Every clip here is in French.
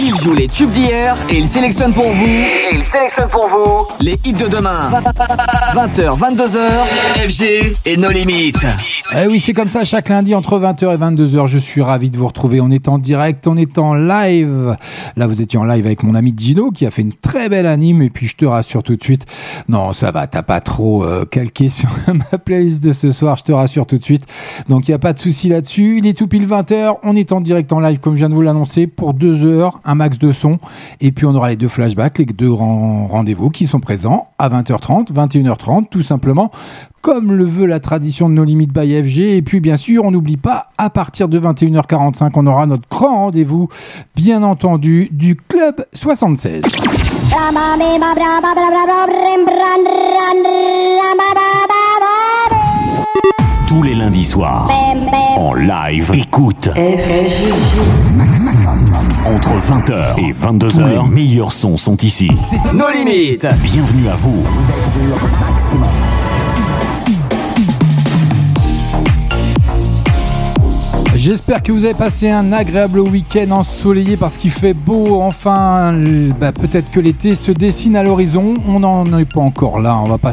Il joue les tubes d'hier et il sélectionne pour vous. Et il sélectionne pour vous les hits de demain. 20h, 22h, FG et nos limites. Eh oui, c'est comme ça chaque lundi entre 20h et 22h. Je suis ravi de vous retrouver. On est en direct, on est en live. Là, vous étiez en live avec mon ami Gino qui a fait une très belle anime. Et puis, je te rassure tout de suite. Non, ça va, t'as pas trop euh, calqué sur ma playlist de ce soir. Je te rassure tout de suite. Donc, il n'y a pas de souci là-dessus. Il est tout pile 20h. On est en direct en live, comme je viens de vous l'annoncer, pour deux heures, un max de son. Et puis, on aura les deux flashbacks, les deux grands rendez-vous qui sont présents à 20h30, 21h30, tout simplement comme le veut la tradition de nos limites by FG. Et puis bien sûr, on n'oublie pas, à partir de 21h45, on aura notre grand rendez-vous, bien entendu, du Club 76. Tous les lundis soirs, en live, écoute. Entre 20h et 22h, les meilleurs sons sont ici. Nos limites. Bienvenue à vous. J'espère que vous avez passé un agréable week-end ensoleillé parce qu'il fait beau. Enfin, bah, peut-être que l'été se dessine à l'horizon. On n'en est pas encore là. On va pas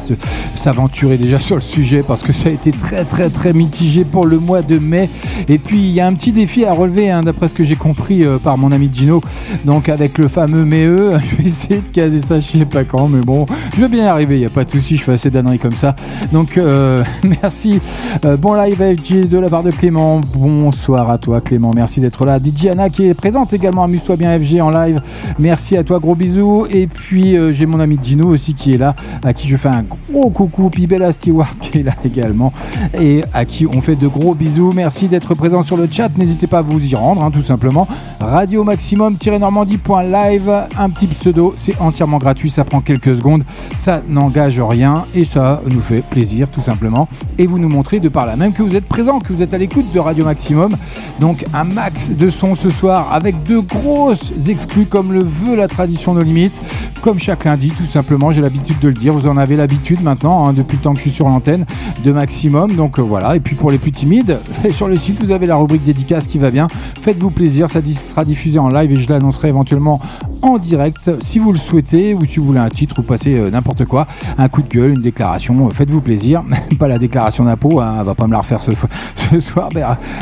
s'aventurer déjà sur le sujet parce que ça a été très très très mitigé pour le mois de mai. Et puis il y a un petit défi à relever, hein, d'après ce que j'ai compris euh, par mon ami Gino. Donc avec le fameux MEE, je vais essayer de caser ça, je sais pas quand, mais bon, je vais bien y arriver. Il y a pas de souci, je fais assez d'anneries comme ça. Donc euh, merci. Euh, bon live FG de la part de Clément. Bon Bonsoir à toi Clément, merci d'être là. DJ Anna qui est présente également, amuse-toi bien FG en live. Merci à toi, gros bisous. Et puis euh, j'ai mon ami Gino aussi qui est là, à qui je fais un gros coucou. Puis Bella Stewart qui est là également et à qui on fait de gros bisous. Merci d'être présent sur le chat. N'hésitez pas à vous y rendre, hein, tout simplement. Radio maximum-normandie.live, un petit pseudo, c'est entièrement gratuit, ça prend quelques secondes, ça n'engage rien et ça nous fait plaisir tout simplement. Et vous nous montrez de par là même que vous êtes présent, que vous êtes à l'écoute de Radio Maximum donc un max de son ce soir avec de grosses exclus comme le veut la tradition de limites. Comme chaque lundi, tout simplement, j'ai l'habitude de le dire. Vous en avez l'habitude maintenant, hein, depuis le temps que je suis sur l'antenne, de maximum. Donc euh, voilà. Et puis pour les plus timides, sur le site, vous avez la rubrique dédicace qui va bien. Faites-vous plaisir, ça sera diffusé en live et je l'annoncerai éventuellement en direct si vous le souhaitez ou si vous voulez un titre ou passer euh, n'importe quoi, un coup de gueule, une déclaration. Faites-vous plaisir. pas la déclaration d'impôt, hein, elle va pas me la refaire ce, ce soir.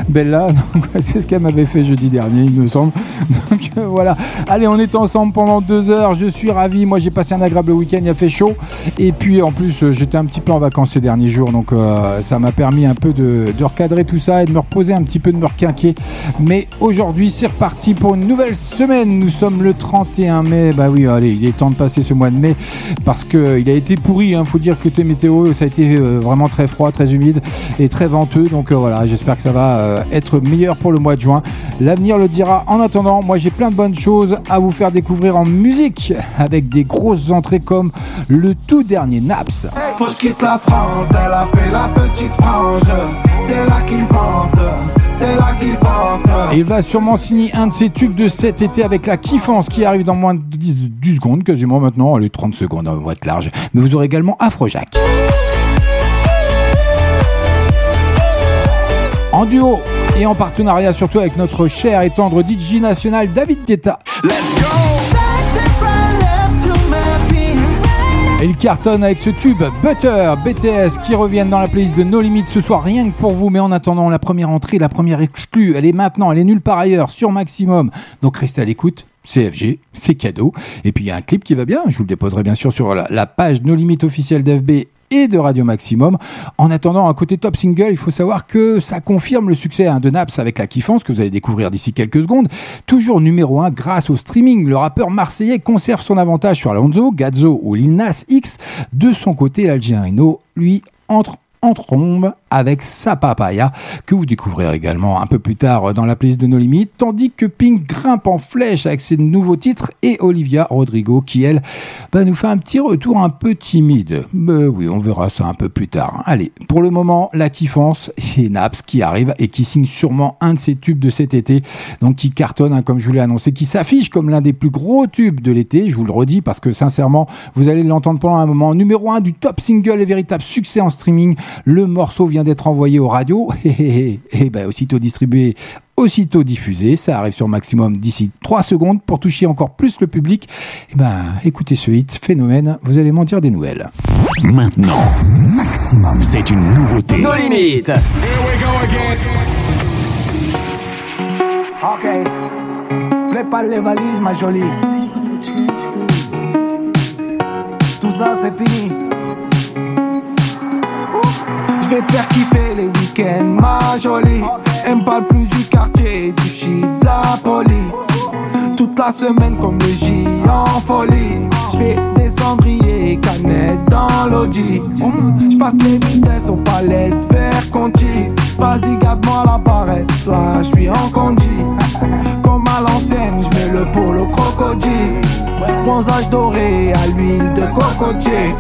Bella c'est ce qu'elle m'avait fait jeudi dernier, il me semble. Donc euh, voilà. Allez, on est ensemble pendant deux heures. Je suis ravi. Moi, j'ai passé un agréable week-end. Il a fait chaud. Et puis, en plus, euh, j'étais un petit peu en vacances ces derniers jours. Donc, euh, ça m'a permis un peu de, recadrer tout ça et de me reposer un petit peu, de me requinquer. Mais aujourd'hui, c'est reparti pour une nouvelle semaine. Nous sommes le 31 mai. Bah oui, allez, il est temps de passer ce mois de mai parce qu'il a été pourri. Il hein. faut dire que tes météo, ça a été vraiment très froid, très humide et très venteux. Donc voilà, j'espère que ça va être meilleur pour le mois de juin. L'avenir le dira. En attendant, moi j'ai plein de bonnes choses à vous faire découvrir en musique avec des grosses entrées comme le tout dernier Naps. Faut que quitte la France, elle a fait la petite frange. C'est là qu'il pense, c'est là qu'il pense. il va sûrement signer un de ses tubes de cet été avec la kiffance qui arrive dans moins de 10, 10 secondes, quasiment maintenant. Les 30 secondes, on va être large. Mais vous aurez également Afrojack. En duo, et en partenariat surtout avec notre cher et tendre DJ national David Guetta. Et il cartonne avec ce tube Butter BTS qui reviennent dans la playlist de No Limits ce soir rien que pour vous. Mais en attendant, la première entrée, la première exclue, elle est maintenant, elle est nulle par ailleurs sur Maximum. Donc restez à l'écoute. CFG, c'est cadeau. Et puis il y a un clip qui va bien, je vous le déposerai bien sûr sur la, la page No Limits officielle d'FB et de Radio Maximum. En attendant, un côté top single, il faut savoir que ça confirme le succès hein, de Naps avec la kiffance que vous allez découvrir d'ici quelques secondes. Toujours numéro 1 grâce au streaming. Le rappeur marseillais conserve son avantage sur Alonso, Gazzo ou Lil Nas X. De son côté, l'Algérino, lui, entre en trombe avec sa papaya que vous découvrirez également un peu plus tard dans la playlist de nos limites tandis que Pink grimpe en flèche avec ses nouveaux titres et Olivia Rodrigo qui elle bah, nous fait un petit retour un peu timide. Mais oui on verra ça un peu plus tard. Allez pour le moment la kiffance c'est Naps qui arrive et qui signe sûrement un de ses tubes de cet été donc qui cartonne hein, comme je vous l'ai annoncé qui s'affiche comme l'un des plus gros tubes de l'été je vous le redis parce que sincèrement vous allez l'entendre pendant un moment. Numéro un du top single et véritable succès en streaming Le morceau vient d'être envoyé aux radios et, ben, aussitôt distribué, aussitôt diffusé. Ça arrive sur maximum d'ici 3 secondes pour toucher encore plus le public. Et ben, écoutez ce hit, phénomène, vous allez m'en dire des nouvelles. Maintenant, maximum, c'est une nouveauté. Nos limites. Here we go again. Ok. Prépare les valises, ma jolie. Tout ça, c'est fini. Vais te faire kiffer les week-ends, ma jolie. Elle me parle plus du quartier, du shit, de la police. Toute la semaine comme le J en folie. Je fais des cendriers, canettes dans l'audi. Je passe les vitesses aux palettes, vers Conti. Vas-y, garde-moi la barrette, là je suis en condi. À je mets le polo crocodile. Bronzage doré à l'huile de cocotier.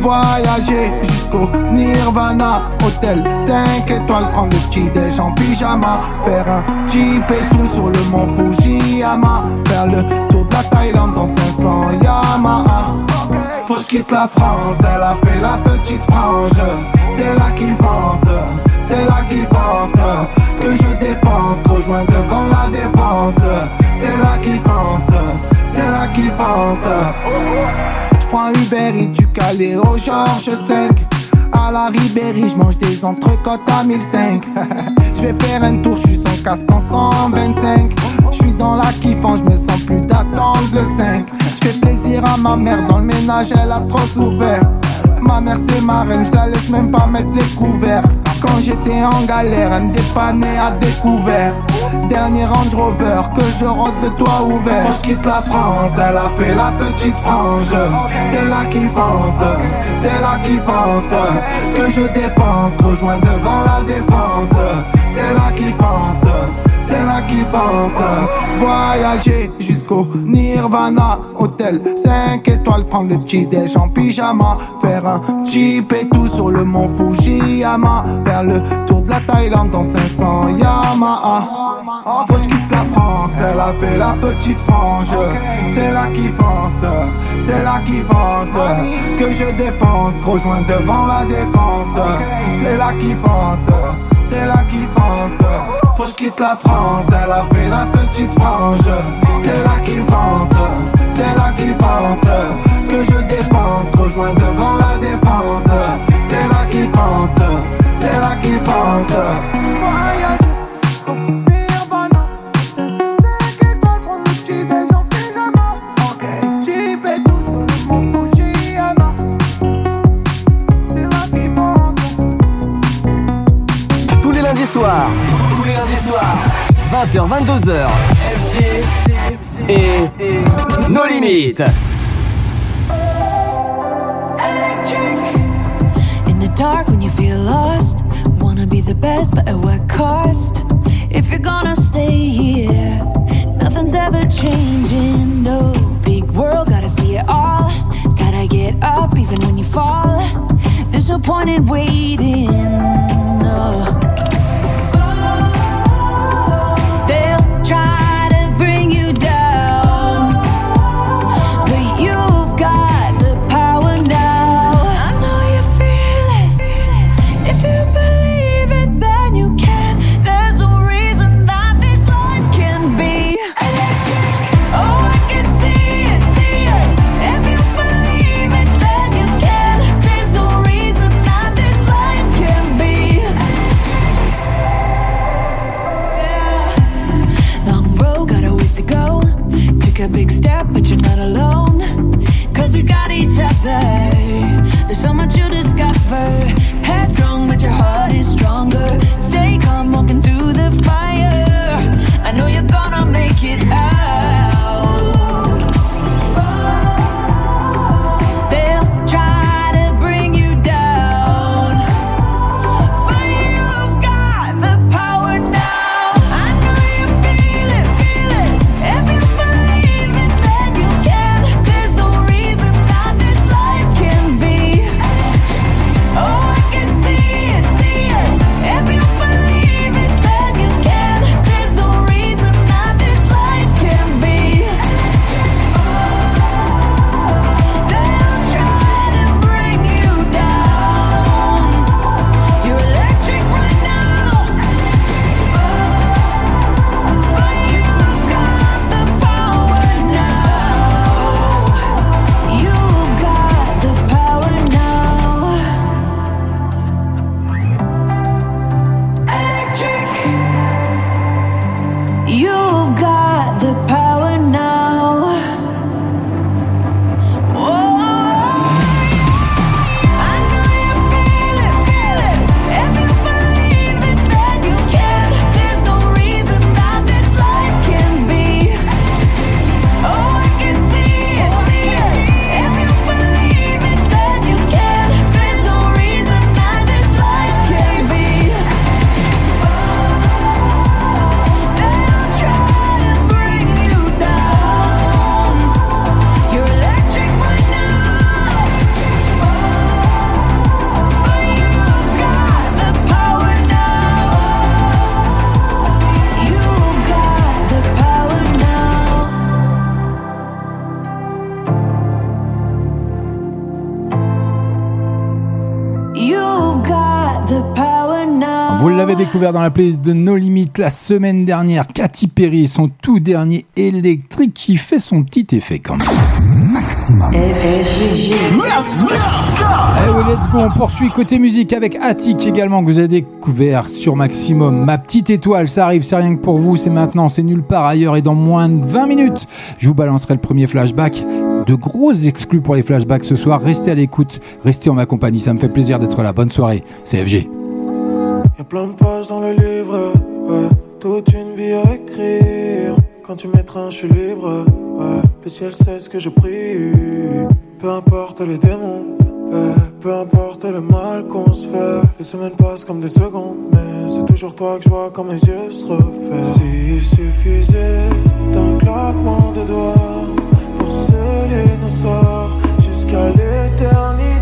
Voyager jusqu'au Nirvana. Hôtel 5 étoiles, prendre le petit déj en pyjama. Faire un et tout sur le mont Fujiyama. Faire le tour de la Thaïlande dans 500 Yamaha. Faut que quitte la France, elle a fait la petite frange. C'est là qui pense, c'est là qui pense. Que je dépense, rejoins devant la défense. C'est là qui pense c'est là qui pense. J'prends Uber et du Calais au Georges 5. À la Ribéry, j'mange des entrecôtes à 1005. J'vais faire un tour, j'suis sans casque en 125. J'suis dans la kiffant, j'me sens plus d'attendre le 5. J'fais plaisir à ma mère, dans le ménage elle a trop souffert. Ma mère c'est ma reine, je la laisse même pas mettre les couverts. Quand j'étais en galère, elle me dépannait à découvert. Dernier Range Rover, que je rentre le toit ouvert. Quand je quitte la France, elle a fait la petite frange. C'est là qui fonce, c'est là qui fonce. Que je dépense, rejoins devant la défense. C'est là qui pense c'est là qui pense Voyager jusqu'au Nirvana. Hôtel 5 étoiles, prendre le petit déj en pyjama. Faire un jeep et tout sur le mont Fujiyama. Faire le tour de la Thaïlande dans 500 Yamaha Faut que je quitte la France, elle a fait la petite frange. C'est là qui fonce, c'est là qui fonce Que je dépense, gros joint devant la défense. C'est là qui fonce c'est là qui fonce. Faut que quitte la France, elle a fait la petite frange. C'est là qui fonce, c'est là qui fonce. Que je dépense, rejoins devant la défense. C'est là qui fonce, c'est là qui fonce. Nos découvert dans la playlist de No Limit la semaine dernière. Katy Perry, son tout dernier électrique qui fait son petit effet quand même. Maximum. Let's go. Eh let's go. On poursuit côté musique avec Attic également que vous avez découvert sur Maximum. Ma petite étoile, ça arrive, c'est rien que pour vous, c'est maintenant, c'est nulle part ailleurs et dans moins de 20 minutes. Je vous balancerai le premier flashback. De gros exclus pour les flashbacks ce soir. Restez à l'écoute, restez en ma compagnie, ça me fait plaisir d'être là. Bonne soirée, c'est FG. Y'a plein de pages dans le livre, ouais. Toute une vie à écrire. Quand tu m'étreins, je suis libre, ouais. Le ciel sait ce que je prie. Peu importe les démons. Peu importe le mal qu'on se fait. Les semaines passent comme des secondes, mais c'est toujours toi que je vois quand mes yeux se refaient. S'il suffisait d'un claquement de doigts pour sceller nos sorts jusqu'à l'éternité,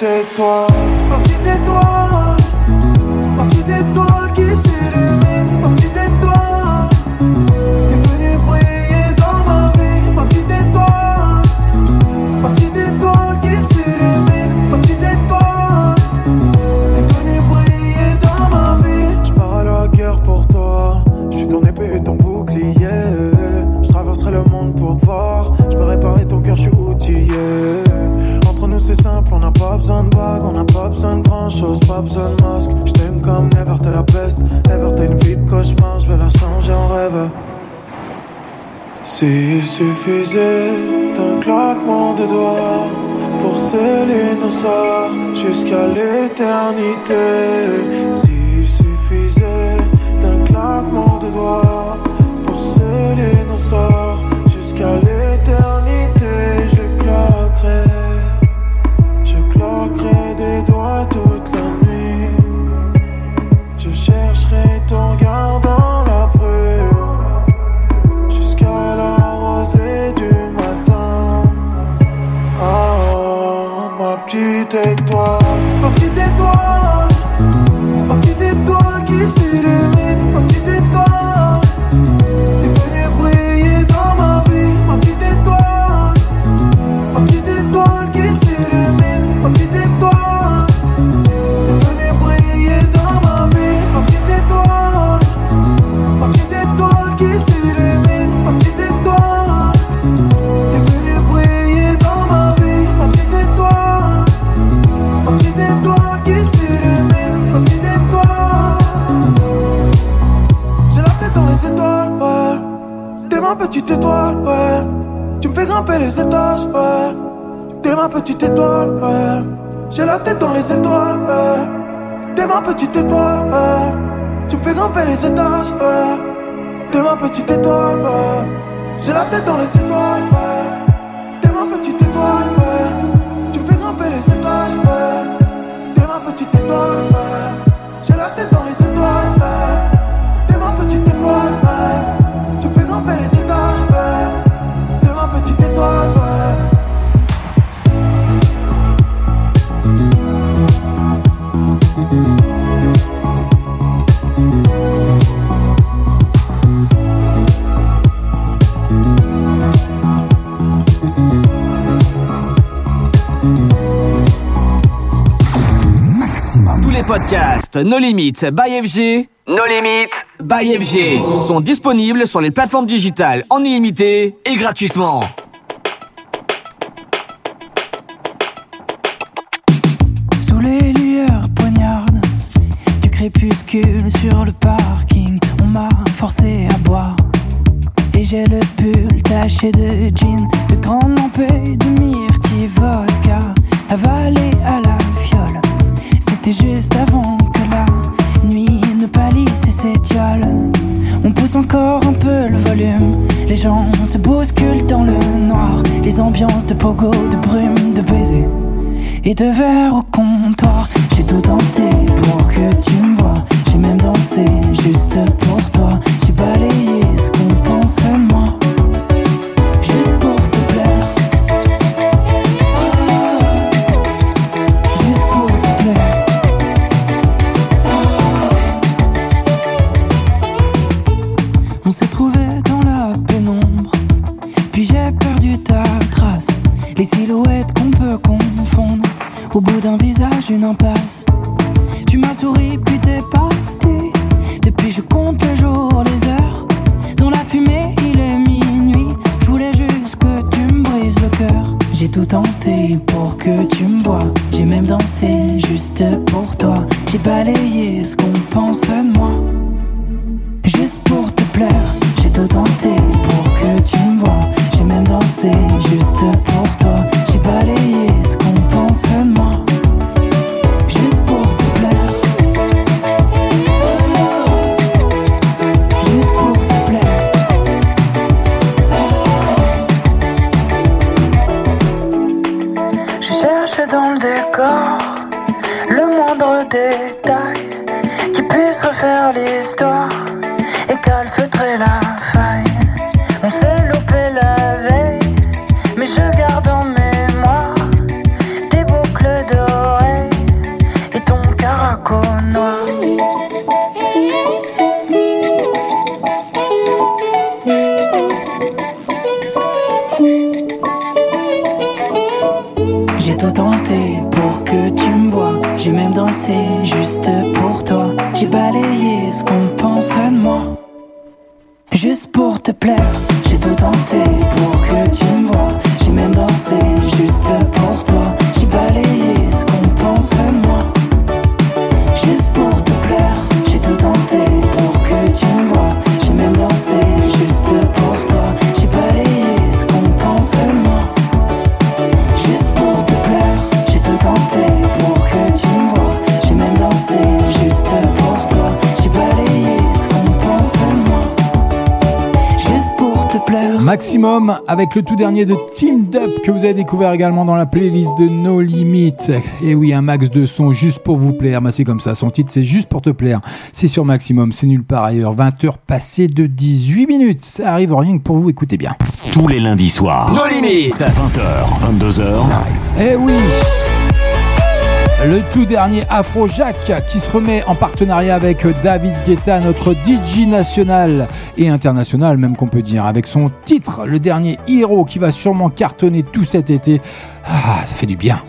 petite pas. Je comme never, t'es la peste. Ever, t'es une vie de cauchemar, je vais la changer en rêve. S'il suffisait d'un claquement de doigts pour sceller nos sorts jusqu'à l'éternité. S'il suffisait d'un claquement de doigts pour sceller nos sorts jusqu'à l'éternité, petite étoile, ma petite étoile, ma qui s'illumine, ma. Étoile, ouais. Tu me fais grimper les étages, ouais. T'es ma petite étoile, ouais. J'ai la tête dans les étoiles, ouais. T'es ma petite étoile, ouais. Tu me fais grimper les étages, ouais. T'es ma petite étoile, ouais. J'ai la tête dans les étoiles, ouais. T'es ma petite étoile, ouais. Tu me fais grimper les étages, ouais. T'es ma petite étoile, podcasts No Limit by FG, No Limit by FG sont disponibles sur les plateformes digitales en illimité et gratuitement. Sous les lueurs poignardes du crépuscule sur le parking, on m'a forcé à boire. Et j'ai le pull taché de jean, de grandes lampées, de myrtille vodka, avalé à la. Juste avant que la nuit ne palisse et s'étiole. On pousse encore un peu le volume. Les gens se bousculent dans le noir. Les ambiances de pogo, de brume, de baiser et de verre au comptoir. J'ai tout tenté pour que tu me vois. J'ai même dansé juste pour toi. J'ai balayé le tout dernier de Team Up que vous avez découvert également dans la playlist de No Limit. Et oui, un max de son juste pour vous plaire. Bah, c'est comme ça, son titre c'est juste pour te plaire. C'est sur maximum, c'est nulle part ailleurs. 20 heures passées de 18 minutes. Ça arrive rien que pour vous, écoutez bien. Tous les lundis soirs. No Limit 20h, 22h. Eh oui le tout dernier Afrojack qui se remet en partenariat avec David Guetta, notre DJ national international même qu'on peut dire, avec son titre, le dernier héros qui va sûrement cartonner tout cet été. Ah, ça fait du bien.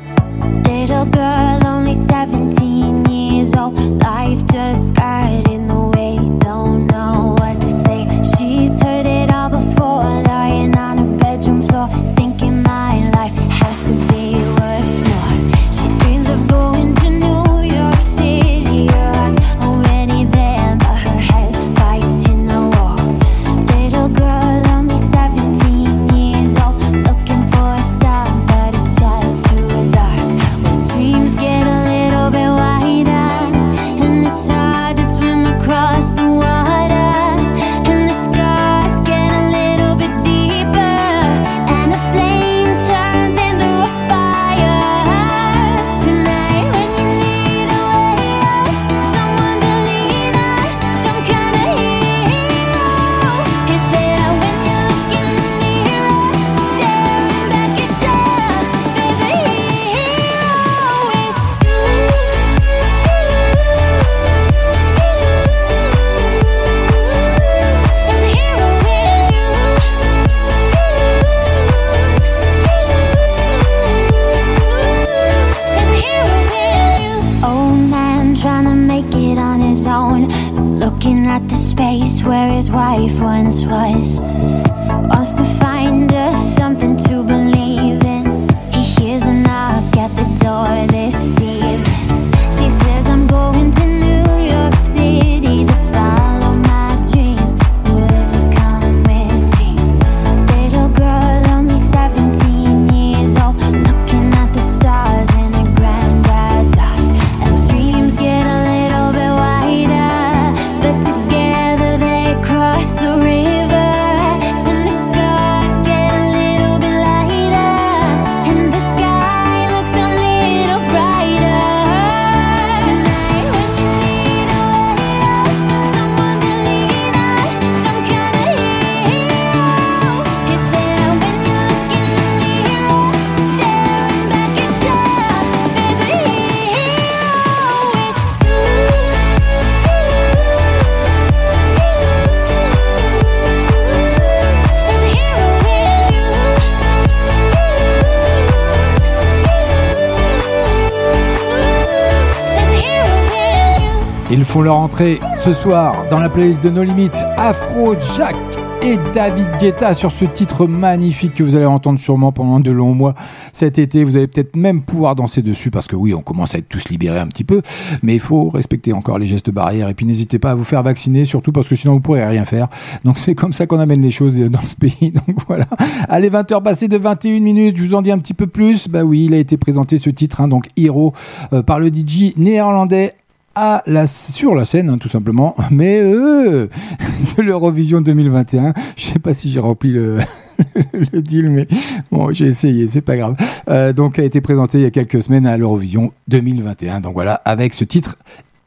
Font leur entrée ce soir dans la playlist de No Limites. Afro Jack et David Guetta sur ce titre magnifique que vous allez entendre sûrement pendant de longs mois cet été. Vous allez peut-être même pouvoir danser dessus parce que oui, on commence à être tous libérés un petit peu, mais il faut respecter encore les gestes barrières et puis n'hésitez pas à vous faire vacciner surtout parce que sinon vous pourrez rien faire. Donc c'est comme ça qu'on amène les choses dans ce pays. Donc voilà. Allez, 20h passées de 21 minutes, je vous en dis un petit peu plus. Bah oui, il a été présenté ce titre, hein, donc Hero, euh, par le DJ néerlandais à sur la scène, hein, tout simplement, mais euh, de l'Eurovision 2021. Je sais pas si j'ai rempli le, le deal, mais bon, j'ai essayé, c'est pas grave. Euh, donc, a été présenté il y a quelques semaines à l'Eurovision 2021. Donc voilà, avec ce titre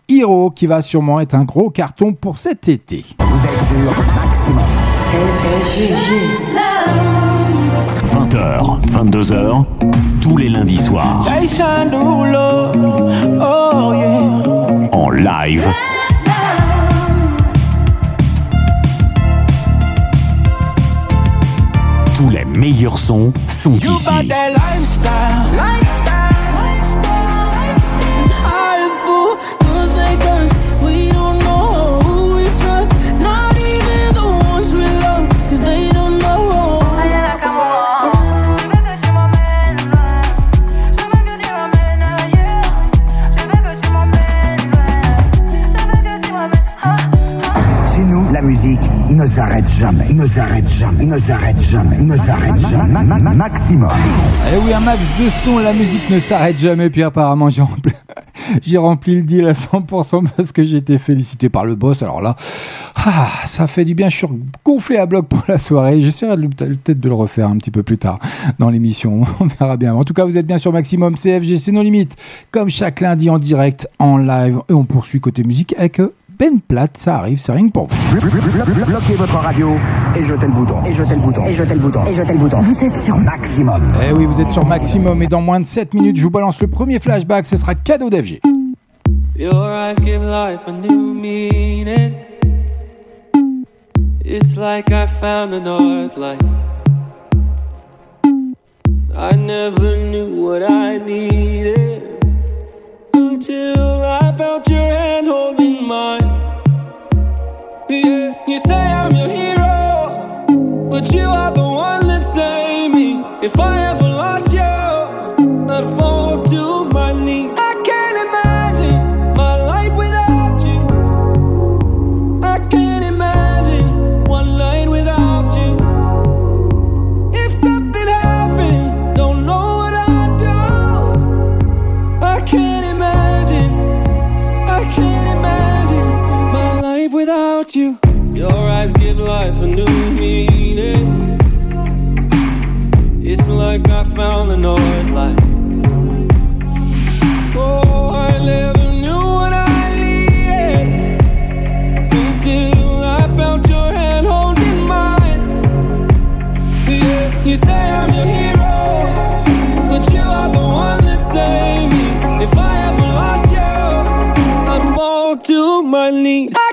Hero qui va sûrement être un gros carton pour cet été. Vous êtes. 20h, 22h, tous les lundis soirs. Oh, en live. Tous les meilleurs sons sont ici. Jamais, ne s'arrête jamais, ne s'arrête jamais, ne s'arrête jamais, maximum. Eh oui, un max de son, la musique ne s'arrête jamais. Puis apparemment, j'ai rempli, j'ai rempli le deal à 100% parce que j'ai été félicité par le boss. Alors là, ah, ça fait du bien. Je suis gonflé à bloc pour la soirée. J'essaierai peut-être de le refaire un petit peu plus tard dans l'émission. On verra bien. En tout cas, vous êtes bien sur Maximum CFG, c'est nos limites. Comme chaque lundi en direct, en live. Et on poursuit côté musique avec ben Plate, ça arrive, c'est rien que pour vous. Bloquez votre radio et jetez le bouton. Et jetez le bouton. Et jetez le bouton. Et jetez le bouton. Vous êtes sur Maximum. Eh oui, vous êtes sur Maximum et dans moins de 7 minutes, je vous balance le premier flashback, ce sera cadeau d'FG. Your eyes give life a new meaning. It's like I found the north lights. I never knew what I needed. until I felt your hand. Yeah, you say I'm your hero, but you are the one that saved me. If I ever lost you, I'd fall the north lights. Oh, I never knew what I needed until I felt your hand holding mine. Yeah, you say I'm your hero, but you are the one that saved me. If I ever lost you, I'd fall to my knees.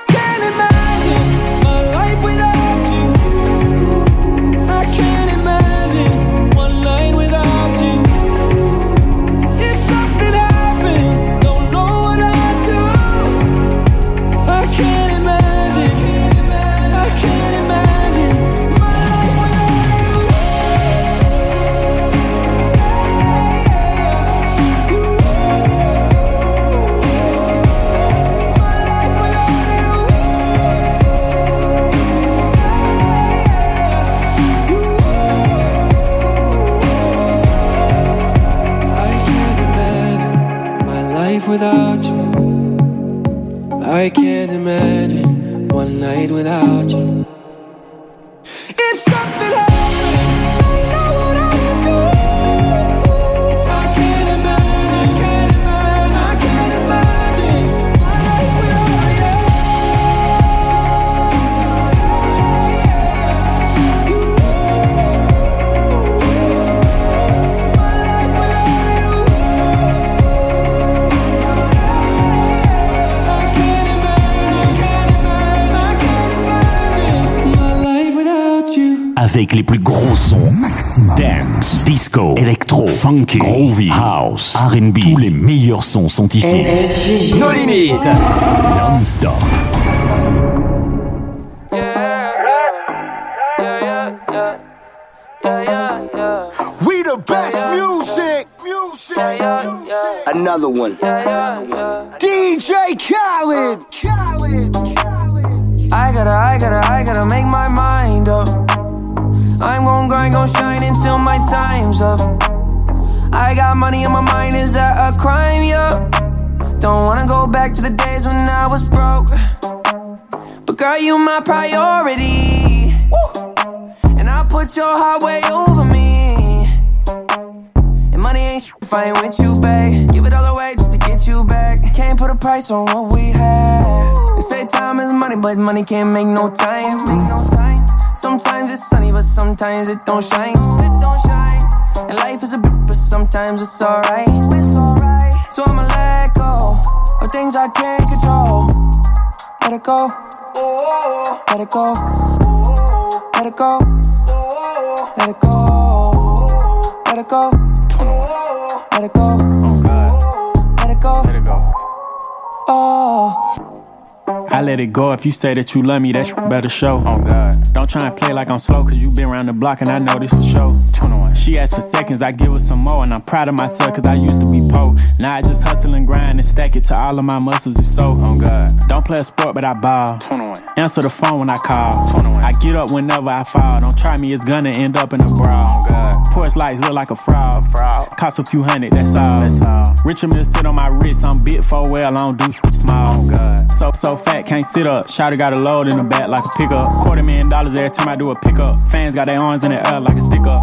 I can't imagine one night without you. Avec les plus gros sons. Maximum. Dance, disco, electro, funky, groovy, house, R&B. Tous les meilleurs sons sont ici. Nos limites. Non-stop. We the best music. Music. Another one. DJ Khaled. I gotta, I gotta, I gotta make my mind up. I'm gon' grind, gon' shine until my time's up. I got money in my mind, is that a crime? Yeah. Don't wanna go back to the days when I was broke. But girl, you my priority. And I put your heart way over me. And money ain't shit if I ain't with you, babe. Give it all away just to get you back. Can't put a price on what we had. They say time is money, but money can't make no time. Make no time. Sometimes it's sunny, but sometimes it don't shine. It don't shine. And life is a bitch, but sometimes it's alright. It's alright. So I'ma let go of things I can't control. Let it go. Let it go. Let it go. Let it go. Let it go. Let it go. Let it go. Let it go. Oh. I let it go if you say that you love me, that better show. Oh God. Don't try and play like I'm slow, cause you been around the block and I know this for sure. She asked for seconds, I give her some more, and I'm proud of myself cause I used to be poor. Now I just hustle and grind and stack it to all of my muscles and so. Oh God. Don't play a sport, but I ball. 21. Answer the phone when I call. 21. I get up whenever I fall. Don't try me, it's gonna end up in a brawl. Oh God. Porch lights look like a fraud. fraud. Cost a few hundred, that's all. That's all. Richer mill sit on my wrist, I'm bit for well, I don't do small. Oh God. So so fat, can't sit up. Shotty got a load in the back like a pickup. Quarter million dollars every time I do a pickup. Fans got their arms in the air like a stick up.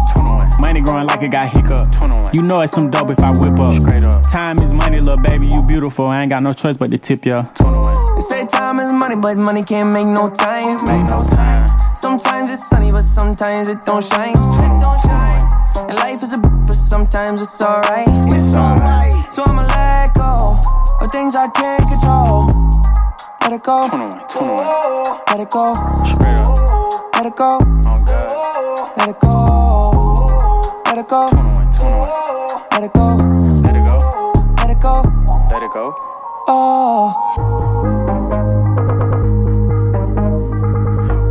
Money growing like it got hiccup. You know it's some dope if I whip up. Straight up. Time is money, little baby, you beautiful. I ain't got no choice but to tip ya. They say time is money, but money can't make no time. Make no time. Sometimes it's sunny, but sometimes it don't shine. It don't shine. And life is a but sometimes it's alright. It's alright. So I'ma let go of things I can't control. Let it go. 21, 21. Let it go. Let Straight up. Let it go. On God. Let it go. Let it go. 21, 21. Let it go. Let it go. Let it go. Let it go. Oh.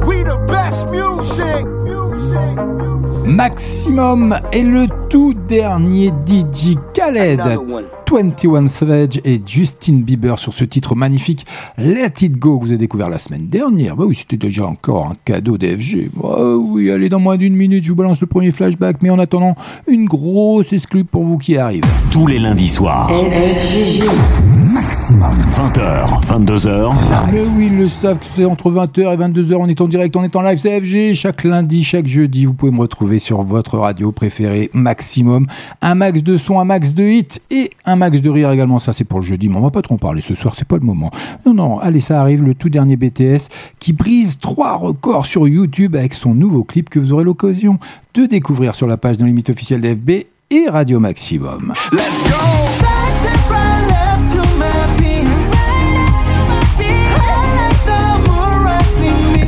We the best music. Maximum est le tout dernier DJ Khaled. Another one. 21 Savage et Justin Bieber sur ce titre magnifique Let It Go que vous avez découvert la semaine dernière. Bah oui, c'était déjà encore un cadeau d'FG. Bah oui, allez, dans moins d'une minute, je vous balance le premier flashback, mais en attendant, une grosse exclue pour vous qui arrive. Tous les lundis soirs. Maximum. 20h, 22h. Mais oui, ils le savent que c'est entre 20h et 22h, on est en direct, on est en live, c'est FG. Chaque lundi, chaque jeudi, vous pouvez me retrouver sur votre radio préférée Maximum. Un max de son, un max de hit et un max de rire également. Ça, c'est pour le jeudi, mais on va pas trop en parler ce soir, c'est pas le moment. Non, non, allez, ça arrive, le tout dernier BTS qui brise trois records sur YouTube avec son nouveau clip que vous aurez l'occasion de découvrir sur la page de limite officielle d'FB et Radio Maximum.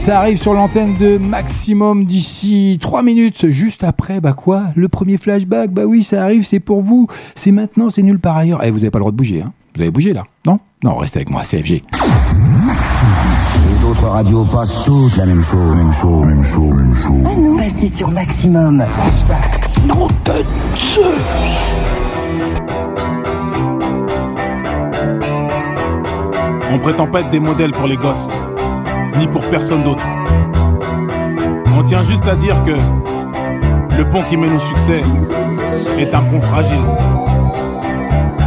Ça arrive sur l'antenne de Maximum d'ici 3 minutes, juste après, bah quoi Le premier flashback, bah oui, ça arrive, c'est pour vous. C'est maintenant, c'est nulle part ailleurs. Et vous n'avez pas le droit de bouger, hein Vous avez bougé là Non? Non, restez avec moi, CFG. Les autres radios passent toutes la même chose, même chose, même chose, même chose. Ah non Passez sur Maximum. Non, de Zeus. On prétend pas être des modèles pour les gosses, ni pour personne d'autre. On tient juste à dire que le pont qui mène au succès est un pont fragile.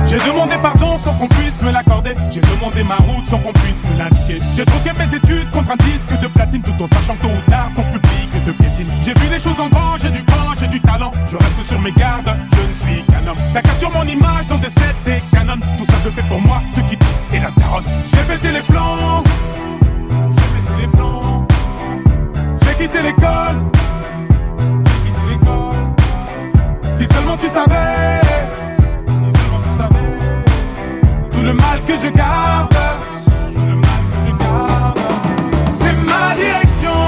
J'ai demandé pardon sans qu'on puisse me l'accorder. J'ai demandé ma route sans qu'on puisse me l'indiquer. J'ai troqué mes études contre un disque de platine tout en sachant tôt ou tard ton public te piétine. J'ai vu les choses en grand, j'ai du temps, j'ai du talent. Je reste sur mes gardes, je ne suis qu'un homme. Ça capture mon image dans des sets, des canons. Tout ça je fais pour moi, ce qui est la taronne. J'ai pété les plans. quitté l'école. Si seulement tu savais, si seulement tu savais, tout le mal que je garde, le mal que je garde. C'est ma direction.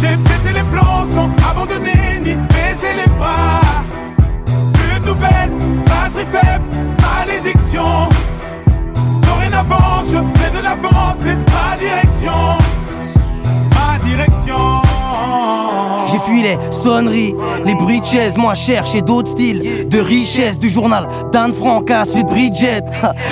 J'ai pété les plans sans abandonner ni baisser les bras. Une nouvelle, batterie faible, malédiction. Sonneries, les bruits de chaises, moi cherche et d'autres styles de richesse du journal d'Anne Frank à de Bridget.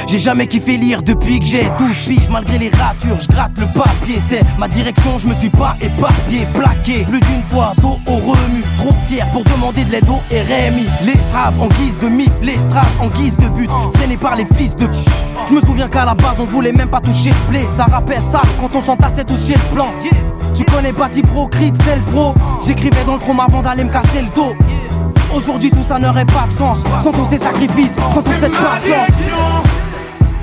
J'ai jamais kiffé lire depuis que j'ai 12 piges, malgré les ratures, je gratte le papier. C'est ma direction, je me suis pas éparpillé, plaqué plus d'une fois, dos au remue. Trop fier pour demander de l'aide au RMI. Les straps en guise de mif, les straps en guise de but, freinés par les fils de Je me souviens qu'à la base on voulait même pas toucher le blé. Ça rappelle ça quand on s'entassait tous chez plan. Tu connais Pro, Crit, c'est le pro. J'écrivais dans le chrome avant d'aller me casser le dos. Aujourd'hui tout ça n'aurait pas de sens sans tous ces sacrifices, sans toute cette patience.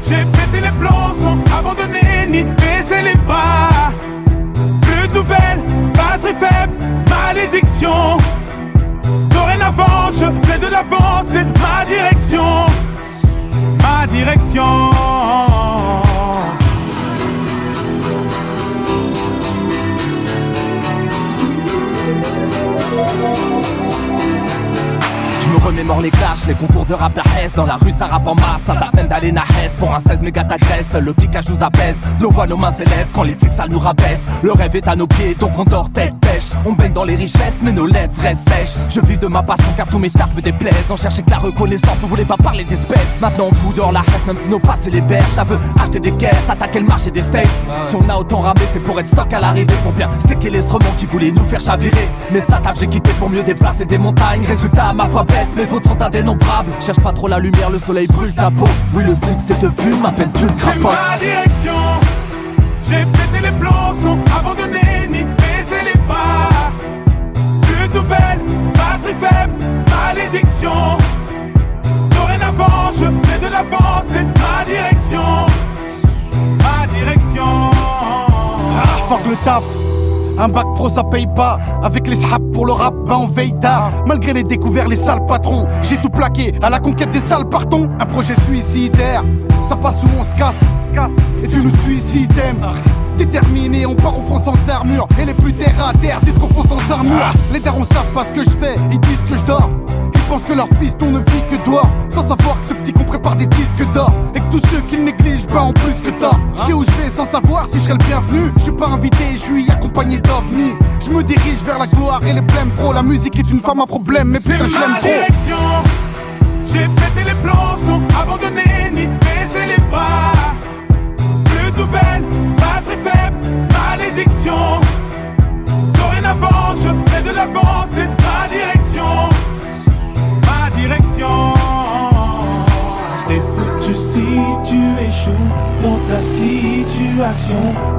J'ai pété les plans sans abandonner ni baisser les pas. Plus de nouvelles, batterie faible, malédiction. Dorénavant, je fais de l'avant, c'est ma direction. Ma direction. Je me remémore les clashs, les concours de rap la hesse Dans la rue ça rappe en masse, ça s'appelle d'aller na hesse Pour un 16 méga t'agresse, le kickage nous apaise Nos voix, nos mains s'élèvent quand les flics ça nous rabaisse. Le rêve est à nos pieds, donc on dort tête pêche. On baigne dans les richesses, mais nos lèvres restent sèches. Je vis de ma passion car tous mes tartes me déplaisent. On cherchait que la reconnaissance, on voulait pas parler d'espèces. Maintenant on fout dehors la reste, même si nos passes et les berges. Ça veut acheter des caisses, attaquer le marché des steaks Si on a autant ramé, c'est pour être stock à l'arrivée. Pour bien sticker l'instrument qui voulait nous faire chavirer. Mais ça j'ai quitté pour mieux déplacer des montagnes. Résultat ma foi baisse, mes vôtres sont indénombrables Cherche pas trop la lumière, le soleil brûle ta peau Oui le succès te fume, à peine tu le C'est ma direction. J'ai pété les plans sans abandonner ni baisser les pas. Plus de nouvelles, batterie faible, malédiction. Dorénavant, je fais de l'avant, c'est ma direction. Ma direction. Ah, fuck le taf. Un bac pro ça paye pas. Avec les saps pour le rap ben on veille tard. Malgré les découverts les sales patrons J'ai tout plaqué. À la conquête des salles partons. Un projet suicidaire. Ça passe ou on se casse? Et tu nous suicides Déterminé on part au front sans armure. Et les plus terre à terre disent qu'on fonce dans un mur. Les darons savent pas ce que je fais Ils disent que je dors. Ils pensent que leur fils on ne vit que dehors Sans savoir que ce petit qu'on prépare des disques d'or tous ceux qu'ils négligent ben en plus que tort Je sais où je vais sans savoir si je serai le bienvenu Je suis pas invité, je suis accompagné d'ovnis Je me dirige vers la gloire et les blèmes pro La musique est une femme à problème mais putain je C'est l'aime ma trop direction. J'ai pété les plans sans abandonner ni baisser les pas. Plus de nouvelles, batterie faible, malédiction. Dorénavant, je fais de l'avant, c'est ma direction. Ma direction. Si tu échoues dans ta situation.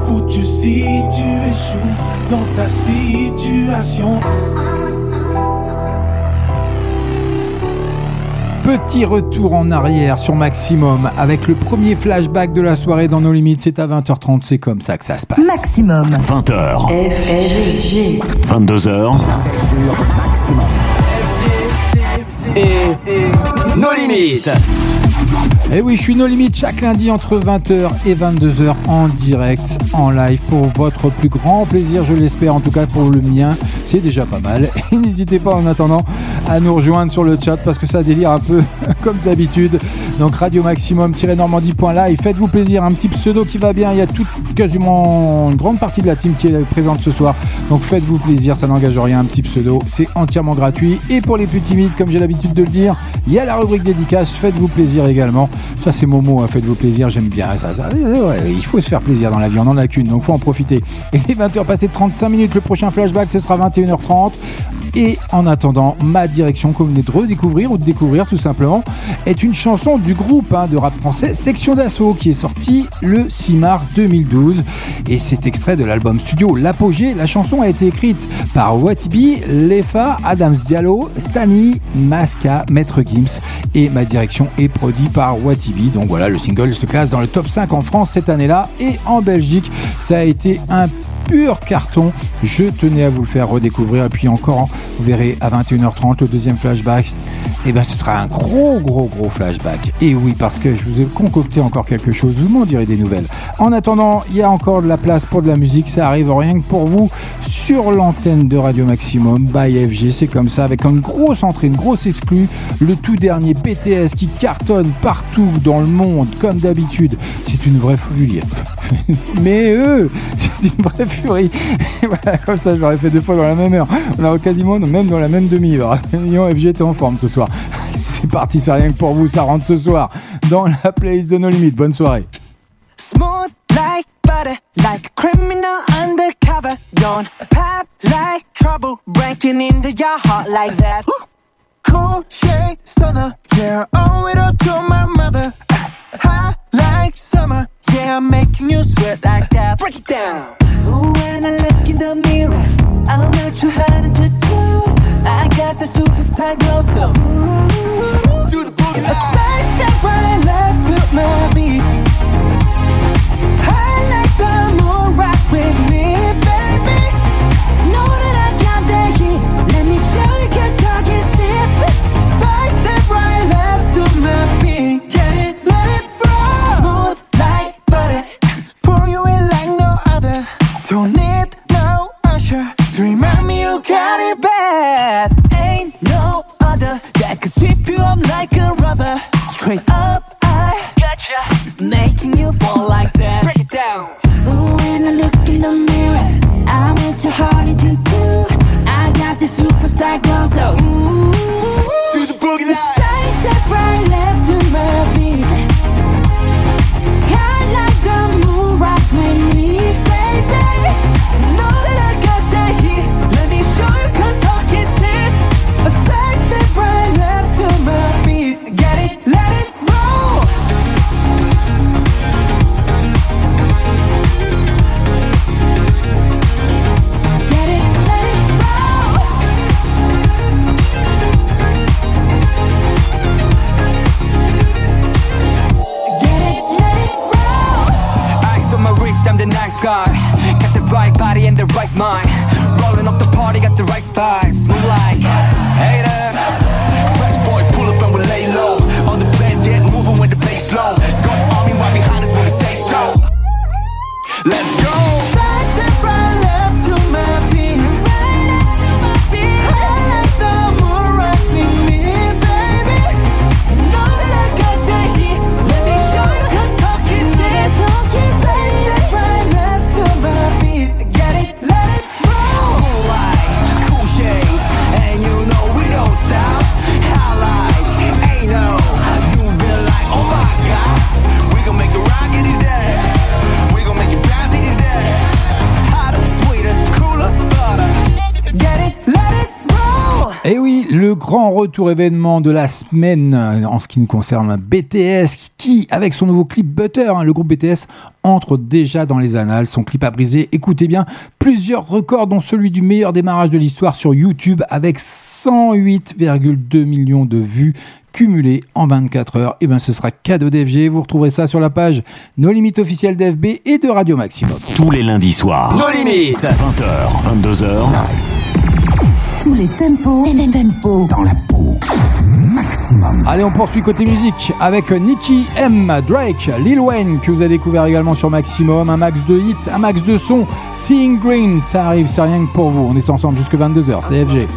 Foutu si tu échoues dans ta situation. Petit retour en arrière sur Maximum avec le premier flashback de la soirée dans nos limites. C'est à 20h30, c'est comme ça que ça se passe. Maximum. 20h. 22h. Et nos limites. Et Eh oui, je suis nos limites chaque lundi entre 20h et 22h en direct, en live pour votre plus grand plaisir, je l'espère en tout cas pour le mien, c'est déjà pas mal. Et n'hésitez pas en attendant à nous rejoindre sur le chat parce que ça délire un peu comme d'habitude. Donc radio maximum-normandie.live, faites-vous plaisir, un petit pseudo qui va bien, il y a toute quasiment une grande partie de la team qui est présente ce soir. Donc faites-vous plaisir, ça n'engage rien, un petit pseudo, c'est entièrement gratuit. Et pour les plus timides, comme j'ai l'habitude de le dire, il y a la rubrique dédicace, faites-vous plaisir également. Ça c'est Momo, hein, faites-vous plaisir, j'aime bien ça. il faut se faire plaisir dans la vie, on en a qu'une, donc faut en profiter. Et les 20h passées de 35 minutes, le prochain flashback ce sera 21h30. Et en attendant, ma direction que vous venez de redécouvrir ou de découvrir tout simplement est une chanson du groupe hein, de rap français Section d'Assaut qui est sorti le 6 mars 2012. Et c'est extrait de l'album studio L'Apogée. La chanson a été écrite par Watibi, Lefa, Adams Diallo, Stani, Maska, Maître Gims et ma direction est produit par Watibi. Donc voilà, le single se classe dans le top 5 en France cette année-là et en Belgique. Ça a été un pur carton. Je tenais à vous le faire redécouvrir. Et puis encore, vous verrez à 21h30 le deuxième flashback. Et ben ce sera un gros, gros, gros flashback. Et oui, parce que je vous ai concocté encore quelque chose. Vous m'en direz des nouvelles. En attendant, il y a encore de la place pour de la musique. Ça arrive rien que pour vous sur l'antenne de Radio Maximum by FG. C'est comme ça, avec une grosse entrée, une grosse exclue. Le tout dernier BTS qui cartonne partout dans le monde, comme d'habitude. C'est une vraie folie. Mais eux, c'est une vraie Et voilà, comme ça, je l'aurais fait deux fois dans la même heure. On a quasiment même dans la même demi-heure. Lyon FG était en forme ce soir. C'est parti, c'est rien que pour vous, ça rentre ce soir dans la playlist de nos limites. Bonne soirée. Smooth like butter, like a criminal undercover. Don't pop like trouble, breaking into your heart like that. Cool shade stunner, yeah, owe it all to my mother. High like summer, yeah, I'm making you sweat like that. Break it down. Ooh, when I look in the mirror, I'm not too hard to do. I got the superstar glow, so ooh, do the boogie. A side step right left to my beat. I bad. Ain't no other that could sweep you up like a rubber. Straight up, I gotcha. Making you fall like retour événement de la semaine en ce qui nous concerne BTS, qui, avec son nouveau clip Butter, hein, le groupe BTS entre déjà dans les annales. Son clip a brisé, écoutez bien, plusieurs records, dont celui du meilleur démarrage de l'histoire sur YouTube, avec 108,2 millions de vues cumulées en 24 heures. Et bien, ce sera cadeau d'FG. Vous retrouverez ça sur la page No Limites officielle d'FB et de Radio Maximum. Tous les lundis soirs. Nos limites. 20h, 22h. Tous les tempos, les tempos dans la peau. Maximum. Allez, on poursuit côté musique avec Nicky M, Drake, Lil Wayne, que vous avez découvert également sur Maximum, un max de hits, un max de son, Seeing Green, ça arrive, c'est rien que pour vous. On est ensemble jusque 22h, c'est FG.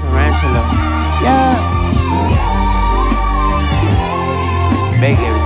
It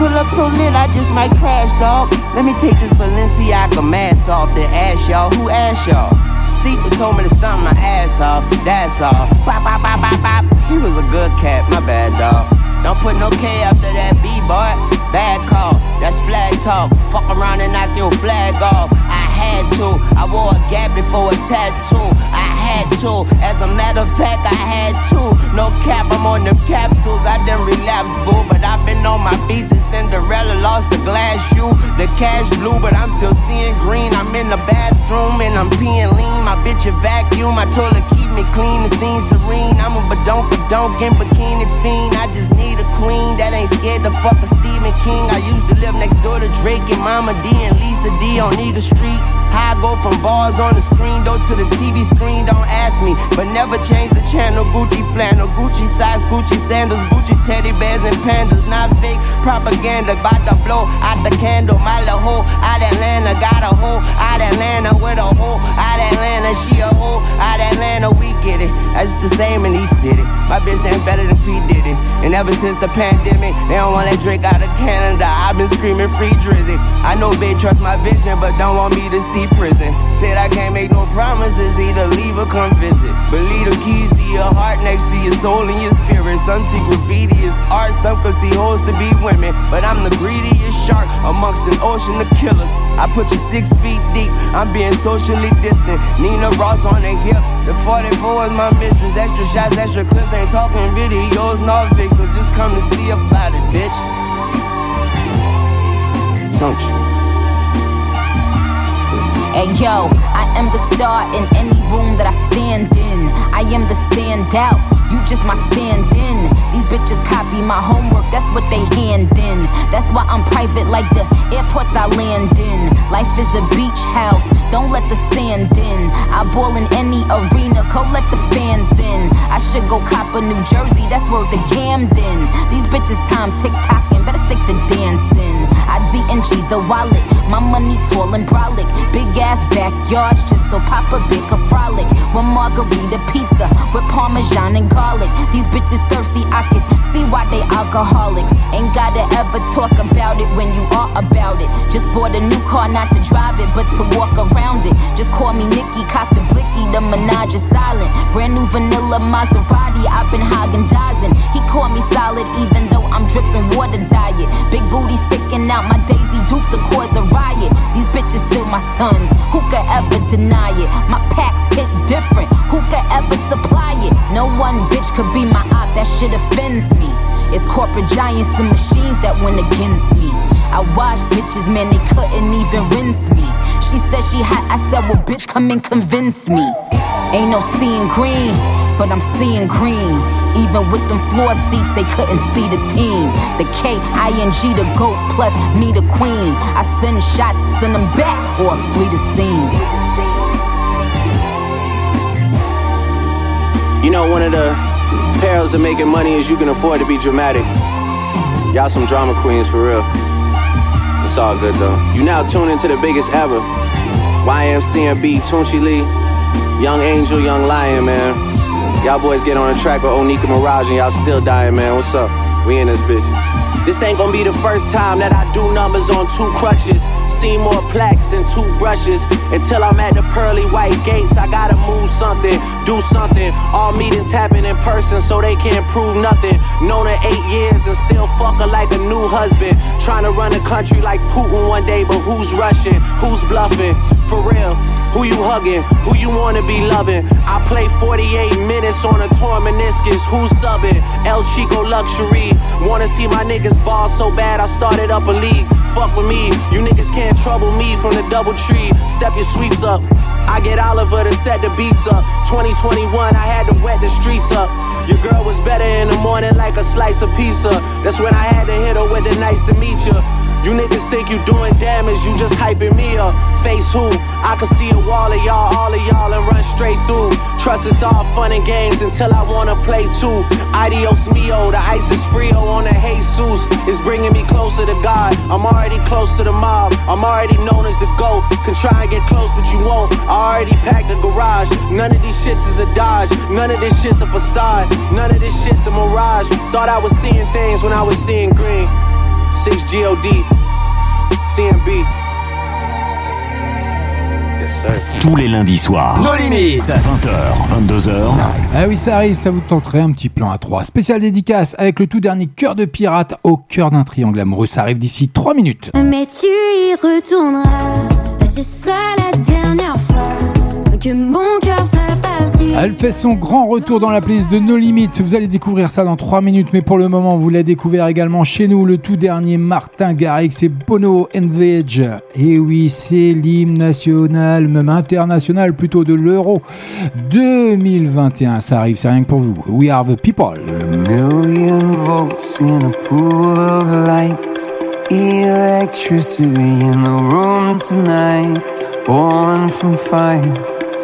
pull up so lit, I just might crash, dog. Let me take this Balenciaga mask off, then ask y'all, who asked y'all? Seaton told me to stomp my ass off, that's all. Bop, bop, bop, bop, bop. He was a good cat, my bad, dog. Don't put no K after that B, boy. Bad call, that's flag talk. Fuck around and knock your flag off. I had to. I wore a gap before a tattoo. I had to. As a matter of fact, I had to. No cap, I'm on them capsules. I done relapse, boo. But I've been on my beats since Cinderella lost the glass shoe. The cash blue, but I'm still seeing green. I'm in the bathroom and I'm peeing lean. My bitch a vacuum. My toilet keep me clean. The scene serene. I'm a badonk badonk in bikini fiend. I just need a queen that ain't scared to fuck a Stephen King. I used to live next door to Drake and Mama D and Lisa D on Eagle Street. How I go from bars on the screen door to the TV screen, don't ask me. But never change the channel. Gucci flannel, Gucci size, Gucci sandals, Gucci teddy bears and pandas. Not fake propaganda, about to blow out the candle. My little hoe out Atlanta, got a hoe out Atlanta with a hoe out Atlanta. She a hoe out Atlanta, we get it. That's just the same in each city. My bitch ain't better than P. Diddy's. And ever since the pandemic, they don't want that Drake out of Canada. I've been screaming free Drizzy. I know they trust my vision, but don't want me to see prison. Said I can't make no promises, either leave or come visit. But leave the keys to your heart next to your soul and your spirit. Some see graffiti as art, some could see hoes to be women. But I'm the greediest shark amongst an ocean of killers. I put you six feet deep, I'm being socially distant. Nina Ross on the hip, the 44 is my mistress. Extra shots, extra clips, ain't talking videos, no Vic, so just come to see about it, bitch. Don't you? Hey yo, I am the star in any room that I stand in. I am the standout, you just my stand in. These bitches copy my homework, that's what they hand in. That's why I'm private like the airports I land in. Life is a beach house, don't let the sand in. I ball in any arena, go let the fans in. I should go cop a New Jersey, that's where the Camden. These bitches time tick tocking, better stick to dancing. I DNG the wallet, my money tall and brolic. Big ass backyards, just to pop Papa Big a frolic. One margarita pizza with parmesan and garlic. These bitches thirsty, I can see why they alcoholics. Ain't gotta ever talk about it when you are about it. Just bought a new car, not to drive it, but to walk around it. Just call me Nikki, cock the blicky, the menage is silent. Brand new vanilla Maserati, I've been hogging dozing. He called me solid, even though I'm dripping water diet. Big booty sticking out, my Daisy Dukes will cause a riot. These bitches still my sons, who could ever deny it? My packs hit different, who could ever supply it? No one bitch could be my op, that shit offends me. It's corporate giants and machines that went against me. I watched bitches, man, they couldn't even rinse me. She said she hot, I said, well, bitch, come and convince me. Ain't no seeing green, but I'm seeing green. Even with them floor seats, they couldn't see the team. The K I N G, the GOAT, plus me, the queen. I send shots, send them back, or flee the scene. You know, one of the perils of making money is you can afford to be dramatic. Y'all some drama queens for real. It's all good though. You now tune into the biggest ever. YMCMB, Tunchi Lee, Young Angel, Young Lion, man. Y'all boys get on the track with Onika Mirage and y'all still dying, man. What's up? We in this bitch. This ain't gonna be the first time that I do numbers on two crutches. See more plaques than two brushes. Until I'm at the pearly white gates, I gotta move something, do something. All meetings happen in person, so they can't prove nothing. Known her eight years and still fuck her like a new husband. Trying to run a country like Putin one day, but who's rushing? Who's bluffing? For real. Who you hugging? Who you wanna be loving? I play 48 minutes on a torn meniscus. Who's subbing? El Chico Luxury. Wanna see my niggas ball so bad, I started up a league. Fuck with me, you niggas can't trouble me from the double tree. Step your sweets up. I get Oliver to set the beats up. 2021, I had to wet the streets up. Your girl was better in the morning like a slice of pizza. That's when I had to hit her with the nice to meet you. You niggas think you doing damage, you just hyping me up. Face who? I can see a wall of y'all, all of y'all, and run straight through. Trust is all fun and games until I wanna play too. Adios mio, the ice is frio on the Jesus. It's bringing me closer to God. I'm already close to the mob. I'm already known as the GOAT. Can try and get close, but you won't. I already packed the garage. None of these shits is a dodge. None of this shit's a facade. None of this shit's a mirage. Thought I was seeing things when I was seeing green. 6 GOD, CMB. Yes, sir. Tous les lundis soirs. Nos limites. 20h, 22h. Ah oui, ça arrive, ça vous tenterait un petit plan à 3. Spécial dédicace avec le tout dernier cœur de pirate au cœur d'un triangle amoureux. Ça arrive d'ici 3 minutes. Mais tu y retourneras, ce sera la dernière fois que mon cœur. Elle fait son grand retour dans la playlist de No Limites. Vous allez découvrir ça dans 3 minutes, mais pour le moment, vous l'avez découvert également chez nous, le tout dernier Martin Garrix et Bono and Edge. Et oui, c'est l'hymne national, même international plutôt de l'Euro 2021. Ça arrive, c'est rien que pour vous. We are the people. million votes in a pool of. Electricity electricity in the room tonight. Born from fire,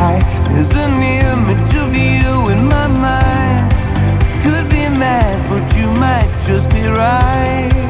There's an image of in my mind. Could be mad, but you might just be right.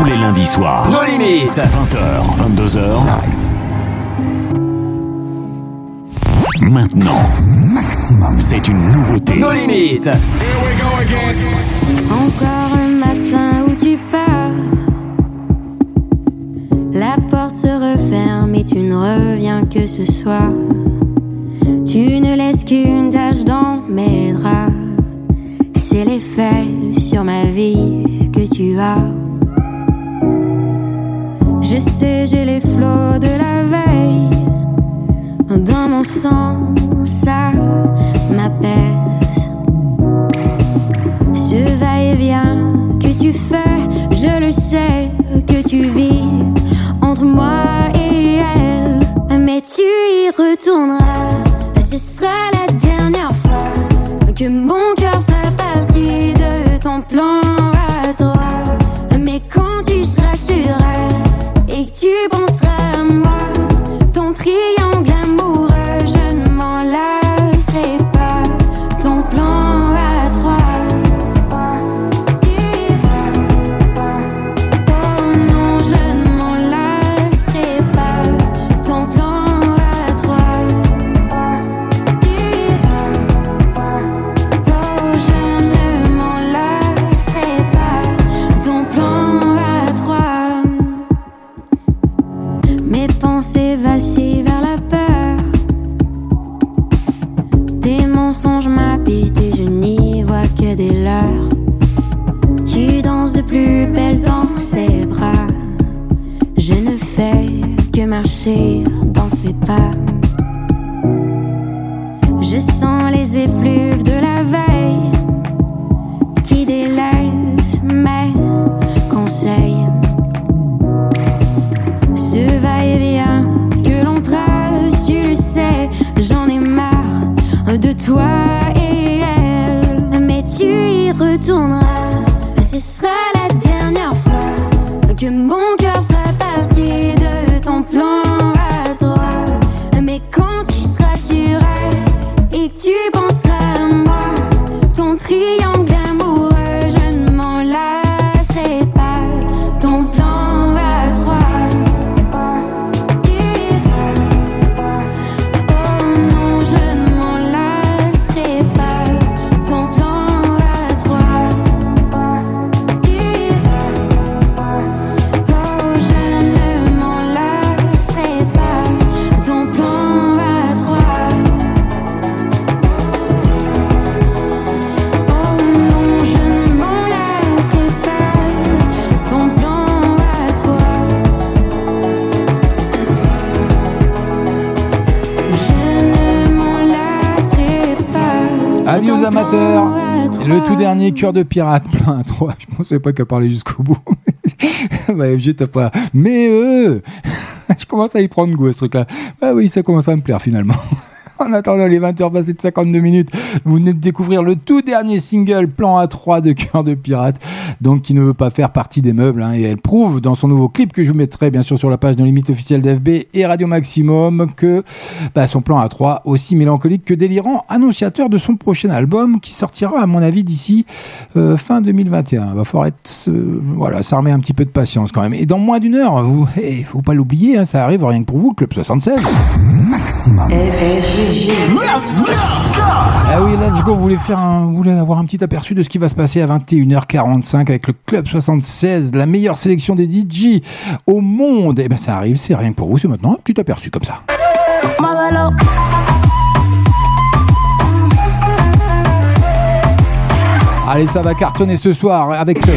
Tous les lundis soirs. Nos limites. 20h, 22h. Maintenant. Maximum. C'est une nouveauté. Nos limites. Encore un matin où tu pars. La porte se referme et tu ne reviens que ce soir. Tu ne laisses qu'une tache dans mes draps. C'est l'effet sur ma vie que tu as. J'ai les flots de la veille dans mon sang, ça m'apaise. Ce va-et-vient que tu fais, je le sais que tu vis entre moi et elle. Mais tu y retourneras, ce sera la dernière fois que mon cœur fera partie de ton plan cœur de pirate, plein à 3. Je pensais pas qu'à parler jusqu'au bout. bah, t'as pas. Mais euh, je commence à y prendre goût à ce truc-là. Ah oui, ça commence à me plaire finalement. En attendant les 20h passées de 52 minutes, vous venez de découvrir le tout dernier single Plan A3 de Cœur de Pirate, donc qui ne veut pas faire partie des meubles. hein, et elle prouve dans son nouveau clip que je vous mettrai bien sûr sur la page de limite officielle d'FB et Radio Maximum que bah, son plan A3, aussi mélancolique que délirant, annonciateur de son prochain album qui sortira à mon avis d'ici euh, fin 2021. Va falloir être, euh, voilà, s'armer un petit peu de patience quand même. Et dans moins d'une heure, vous, il faut pas l'oublier, hein, ça arrive rien que pour vous, le Club 76. Ah oui, let's go. Vous voulez faire un, vous voulez avoir un petit aperçu de ce qui va se passer à 21h45 avec le Club 76, la meilleure sélection des DJ au monde. Et ben, ça arrive, c'est rien que pour vous, c'est maintenant un petit aperçu comme ça. Allez, ça va cartonner ce soir avec euh,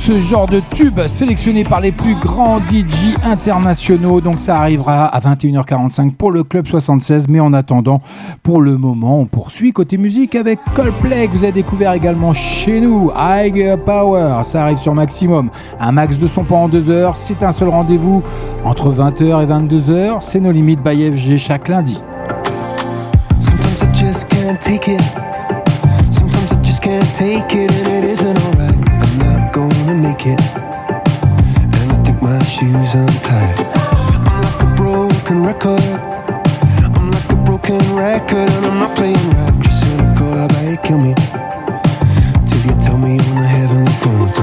ce genre de tube sélectionné par les plus grands DJ internationaux. Donc ça arrivera à 21h45 pour le Club 76. Mais en attendant, pour le moment, on poursuit côté musique avec Coldplay que vous avez découvert également chez nous. High Power, ça arrive sur Maximum. Un max de son pendant deux heures. C'est un seul rendez-vous entre 20h et 22h. C'est nos limites by FG chaque lundi. Sometimes I just can't take it. Sometimes I just can't take it, shoes untied. I'm like a broken record. I'm like a broken record, and I'm not playing right. Just cynical, how about you kill me? Till you tell me on the heavenly phone to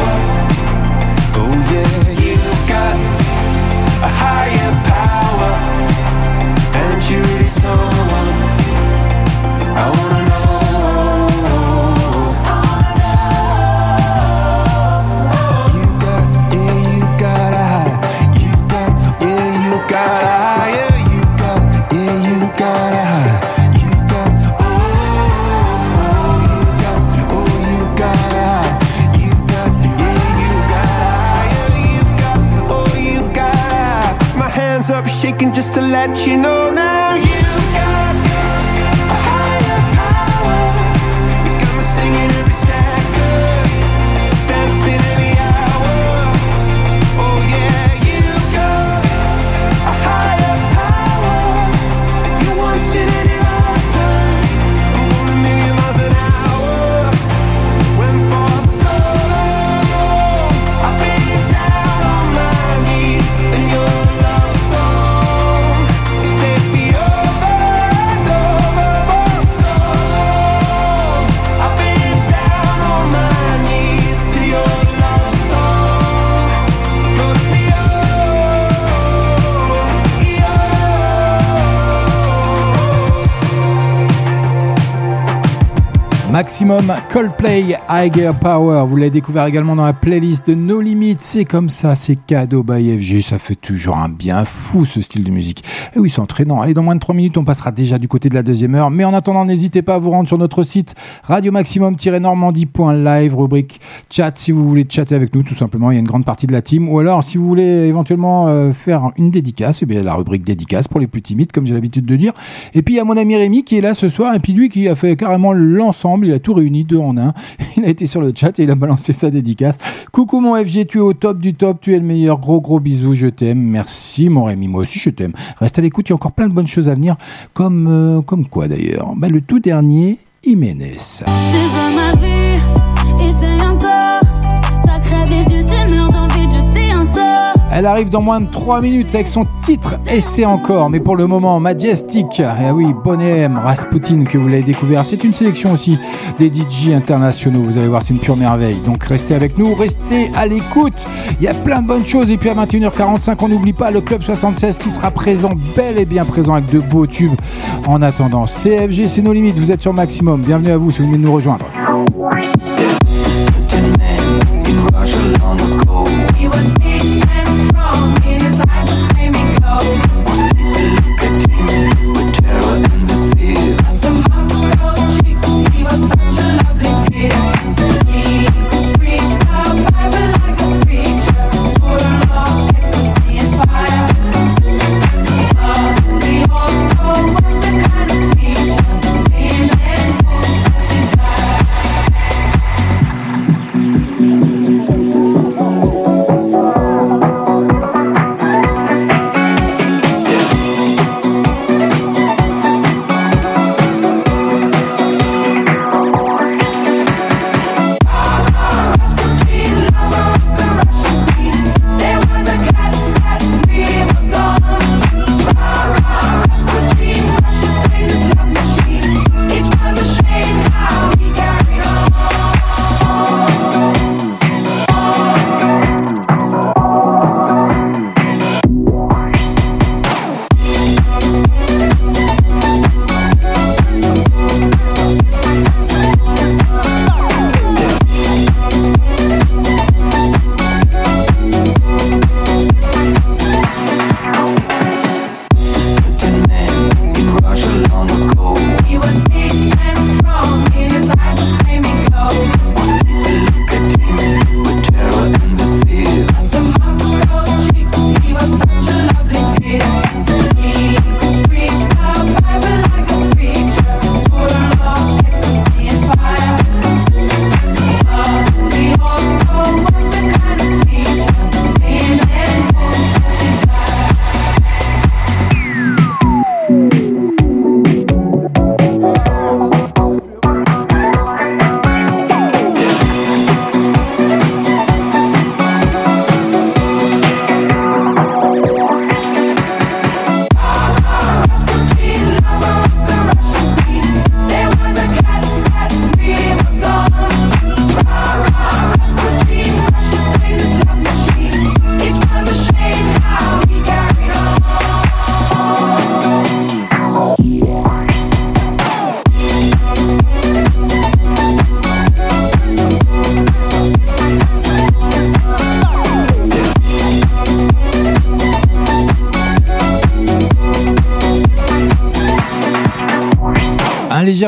I wanna hands up shaking just to let you know now Maximum Coldplay Higher Power. Vous l'avez découvert également dans la playlist de No Limits. C'est comme ça, c'est cadeau by FG. Ça fait toujours un bien fou ce style de musique. Et oui, c'est entraînant. Allez, dans moins de 3 minutes, on passera déjà du côté de la deuxième heure. Mais en attendant, n'hésitez pas à vous rendre sur notre site radio maximum-normandie.live, rubrique chat si vous voulez chatter avec nous, tout simplement. Il y a une grande partie de la team. Ou alors, si vous voulez éventuellement euh, faire une dédicace, eh bien, la rubrique dédicace pour les plus timides, comme j'ai l'habitude de dire. Et puis, il y a mon ami Rémi qui est là ce soir. Et puis, lui qui a fait carrément l'ensemble. Il a tout réuni deux en un. Il a été sur le chat et il a balancé sa dédicace. Coucou mon FG, tu es au top du top. Tu es le meilleur. Gros, gros bisous. Je t'aime. Merci mon Rémi. Moi aussi, je t'aime. Reste à l'écoute. Il y a encore plein de bonnes choses à venir. Comme, euh, quoi d'ailleurs bah, Le tout dernier, Jiménez. Elle arrive dans moins de 3 minutes avec son titre Essai encore, mais pour le moment Majestic, eh oui, Bonhomme, Rasputin que vous l'avez découvert, c'est une sélection aussi des DJ internationaux, vous allez voir c'est une pure merveille, donc restez avec nous, restez à l'écoute, il y a plein de bonnes choses. Et puis à 21h45 on n'oublie pas le Club 76 qui sera présent, bel et bien présent avec de beaux tubes. En attendant. CFG c'est nos limites, vous êtes sur Maximum, bienvenue à vous si vous venez de nous rejoindre.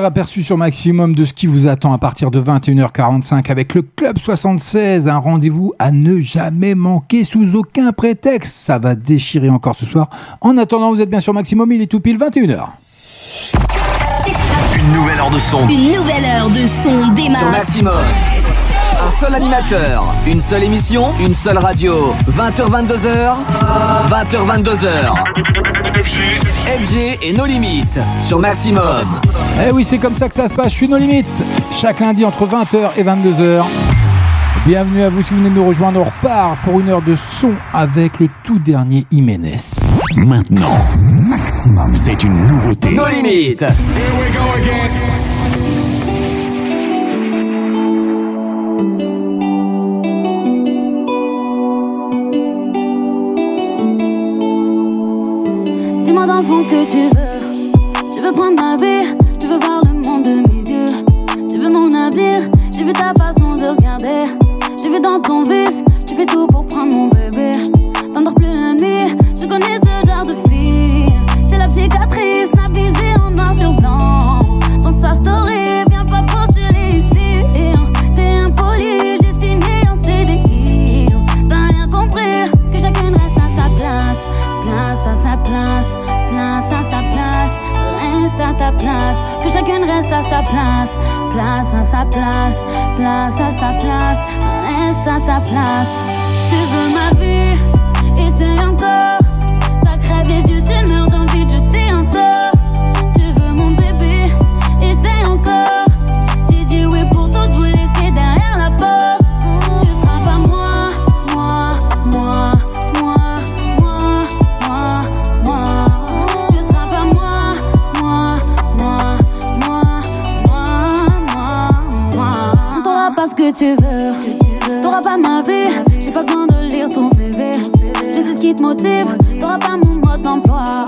Aperçu sur maximum de ce qui vous attend à partir de 21h45 avec le Club 76. Un rendez-vous à ne jamais manquer sous aucun prétexte. Ça va déchirer encore ce soir. En attendant, vous êtes bien sur maximum, il est tout pile 21h. Une nouvelle heure de son. Une nouvelle heure de son démarre. Sur Maximum. Un seul animateur, une seule émission, une seule radio. 20h22h, 20h22h. FG et nos limites sur Maximum. Eh oui, c'est comme ça que ça se passe. Je suis nos limites. Chaque lundi entre 20h et 22h. Bienvenue à vous si vous venez de nous rejoindre. On repart pour une heure de son avec le tout dernier Jiménez. Maintenant, maximum, c'est une nouveauté. Nos limites. Dis-moi dans le fond ce que tu veux. Tu veux prendre ma vie, tu veux voir le monde de mes yeux. Tu veux mon avenir, j'ai vu ta façon de regarder. J'ai vu dans ton vice, tu fais tout pour prendre mon bébé. T'endors plus la nuit, je connais ce genre de fille. C'est la cicatrice, visée en noir sur blanc. Place, que chacun reste à sa place. Place à sa place, place à sa place. Reste à ta place. Tu veux ma vie, tu veux. T'auras pas ma vie, j'ai pas besoin de lire ton CV. Je sais ce qui te motive, t'auras pas mon mode d'emploi.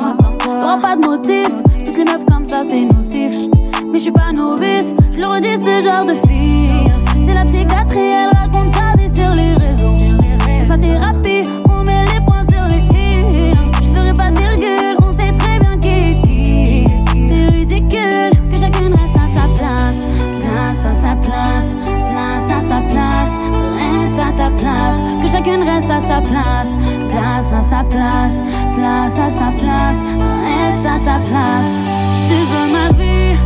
T'auras pas de motif, toutes les meufs comme ça c'est nocif. Mais je suis pas novice, je le redis, ce genre de fille. C'est la psychiatrie, elle reste à sa place. Place à sa place, place à sa place. Reste à ta place. Tu veux ma vie,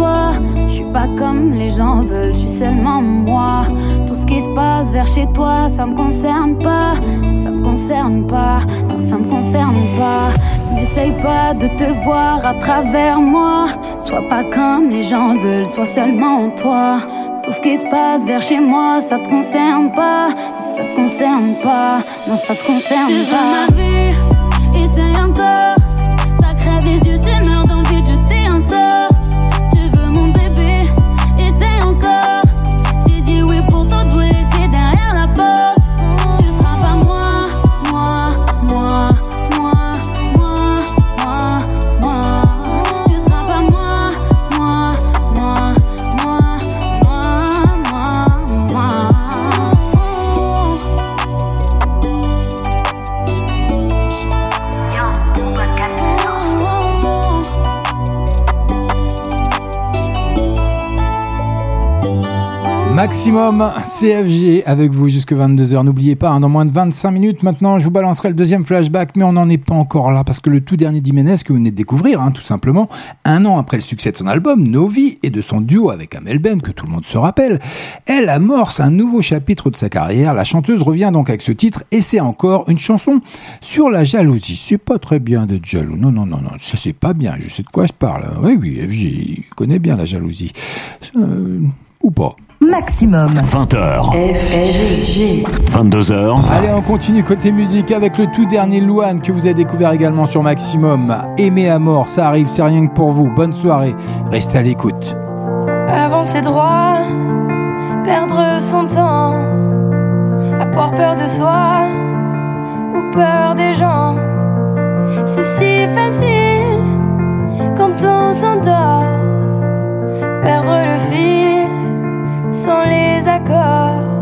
toi. Je suis pas comme les gens veulent, je suis seulement moi. Tout ce qui se passe vers chez toi, ça me concerne pas. Ça me concerne pas, non, ça me concerne pas. N'essaye pas de te voir à travers moi. Sois pas comme les gens veulent, sois seulement toi. Tout ce qui se passe vers chez moi, ça te concerne pas. Ça te concerne pas, non, ça te concerne Tu veux pas. ma vie, c'est encore. Maximum CFG avec vous jusque 22h. N'oubliez pas, hein, dans moins de 25 minutes maintenant, je vous balancerai le deuxième flashback, mais on n'en est pas encore là parce que le tout dernier d'Iménez que vous venez de découvrir, hein, tout simplement, un an après le succès de son album, Novi, et de son duo avec Amel Ben, que tout le monde se rappelle, elle amorce un nouveau chapitre de sa carrière. La chanteuse revient donc avec ce titre et c'est encore une chanson sur la jalousie. C'est pas très bien d'être jaloux. Non, non, non, non, ça c'est pas bien. Je sais de quoi je parle. Oui, oui, je connais bien la jalousie. Euh, ou pas. Maximum. 20h. 22h. Allez, on continue côté musique avec le tout dernier Louane que vous avez découvert également sur Maximum. Aimer à mort, ça arrive, c'est rien que pour vous. Bonne soirée, restez à l'écoute. Ses droits, perdre son temps, avoir peur de soi ou peur des gens. C'est si facile quand on s'endort, perdre le fil sans les accords.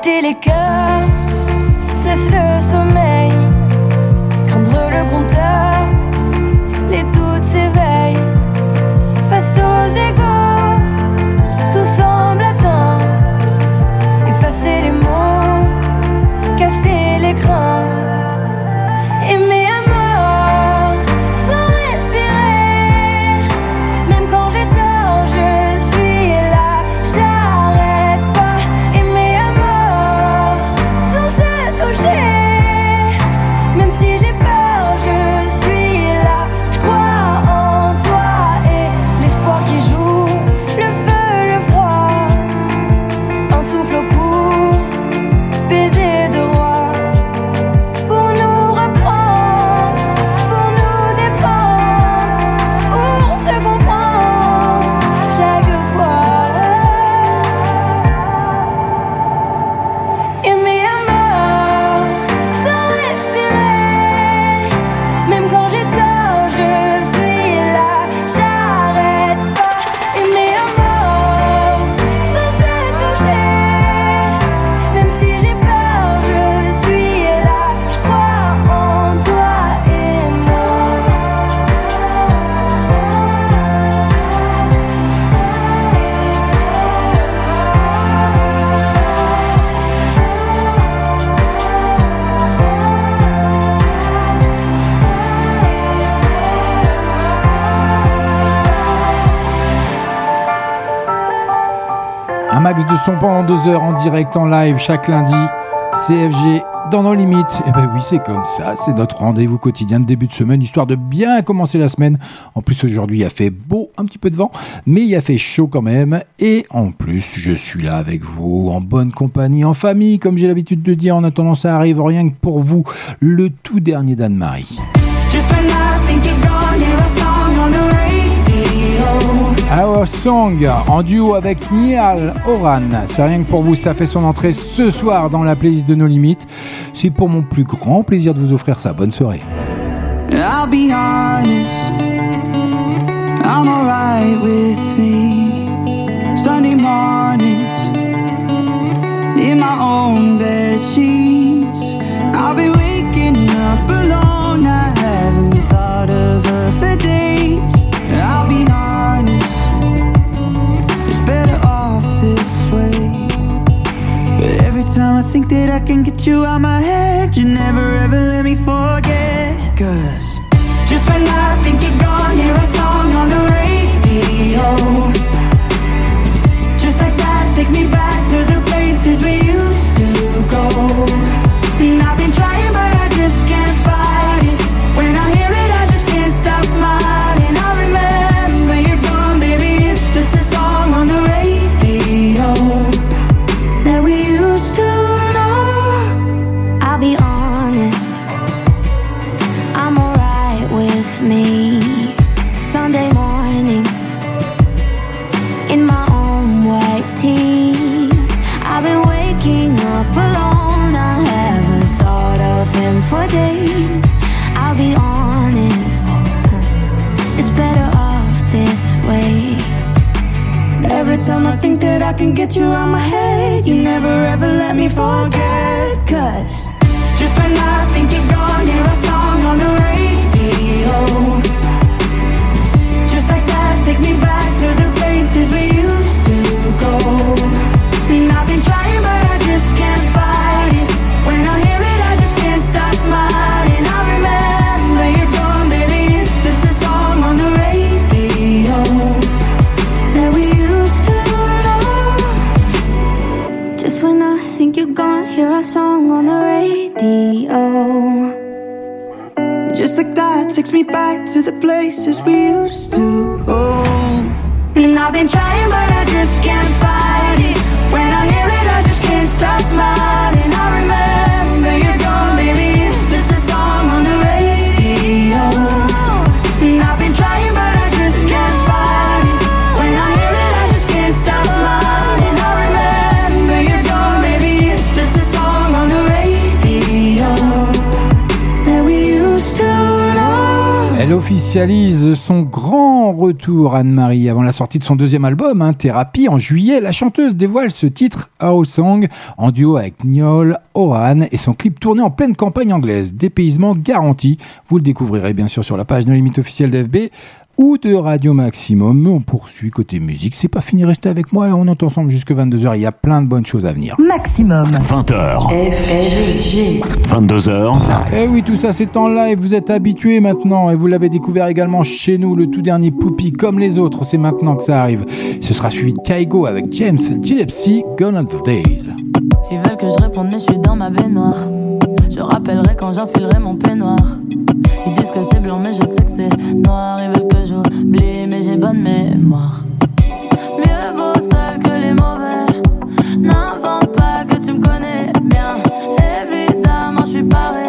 Arrêter les Un max de son pendant deux heures en direct en live chaque lundi. CFG dans nos limites. Et ben oui, c'est comme ça. C'est notre rendez-vous quotidien de début de semaine, histoire de bien commencer la semaine. En plus, aujourd'hui, il a fait beau, un petit peu de vent, mais il a fait chaud quand même. Et en plus, je suis là avec vous, en bonne compagnie, en famille, comme j'ai l'habitude de dire. En attendant, ça arrive rien que pour vous. Le tout dernier d'Anne-Marie. Our Song en duo avec Nial Oran. C'est rien que pour vous, ça fait son entrée ce soir dans la playlist de nos limites. C'est pour mon plus grand plaisir de vous offrir ça. Bonne soirée. I'll be honest, I'm alright with me. Sunday mornings, in my own bed sheets. I'll be waking up alone. I can get you out my head, you never ever let me forget. Cause just when I think you're gone, hear a song on the radio. Get you out my head, you never ever let me forget. Cause takes me back to the places we used to go. And I've been trying, but I just can't fight son grand retour, Anne-Marie, avant la sortie de son deuxième album, hein, Thérapie, en juillet. La chanteuse dévoile ce titre, House Song, en duo avec Niall Horan et son clip tourné en pleine campagne anglaise. Dépaysement garanti. Vous le découvrirez bien sûr sur la page No Limite officielle d'FB ou de Radio Maximum. Mais on poursuit côté musique. C'est pas fini, restez avec moi et on est ensemble jusque 22h. Il y a plein de bonnes choses à venir. Maximum. 20h. 22h. Eh oui, tout ça c'est en live, vous êtes habitués maintenant et vous l'avez découvert également chez nous, le tout dernier Poupie comme les autres, c'est maintenant que ça arrive. Ce sera suivi de Kaigo avec James Gillespie, Gone on Days. Ils veulent que je réponde, mais je suis dans ma baignoire. Je rappellerai quand j'enfilerai mon peignoir. Ils disent que c'est blanc, mais je sais que c'est noir. Ils veulent que j'oublie, mais j'ai bonne mémoire. Mieux vaut seul que les mauvais. N'invente pas que tu me connais bien. Évidemment, je suis paré.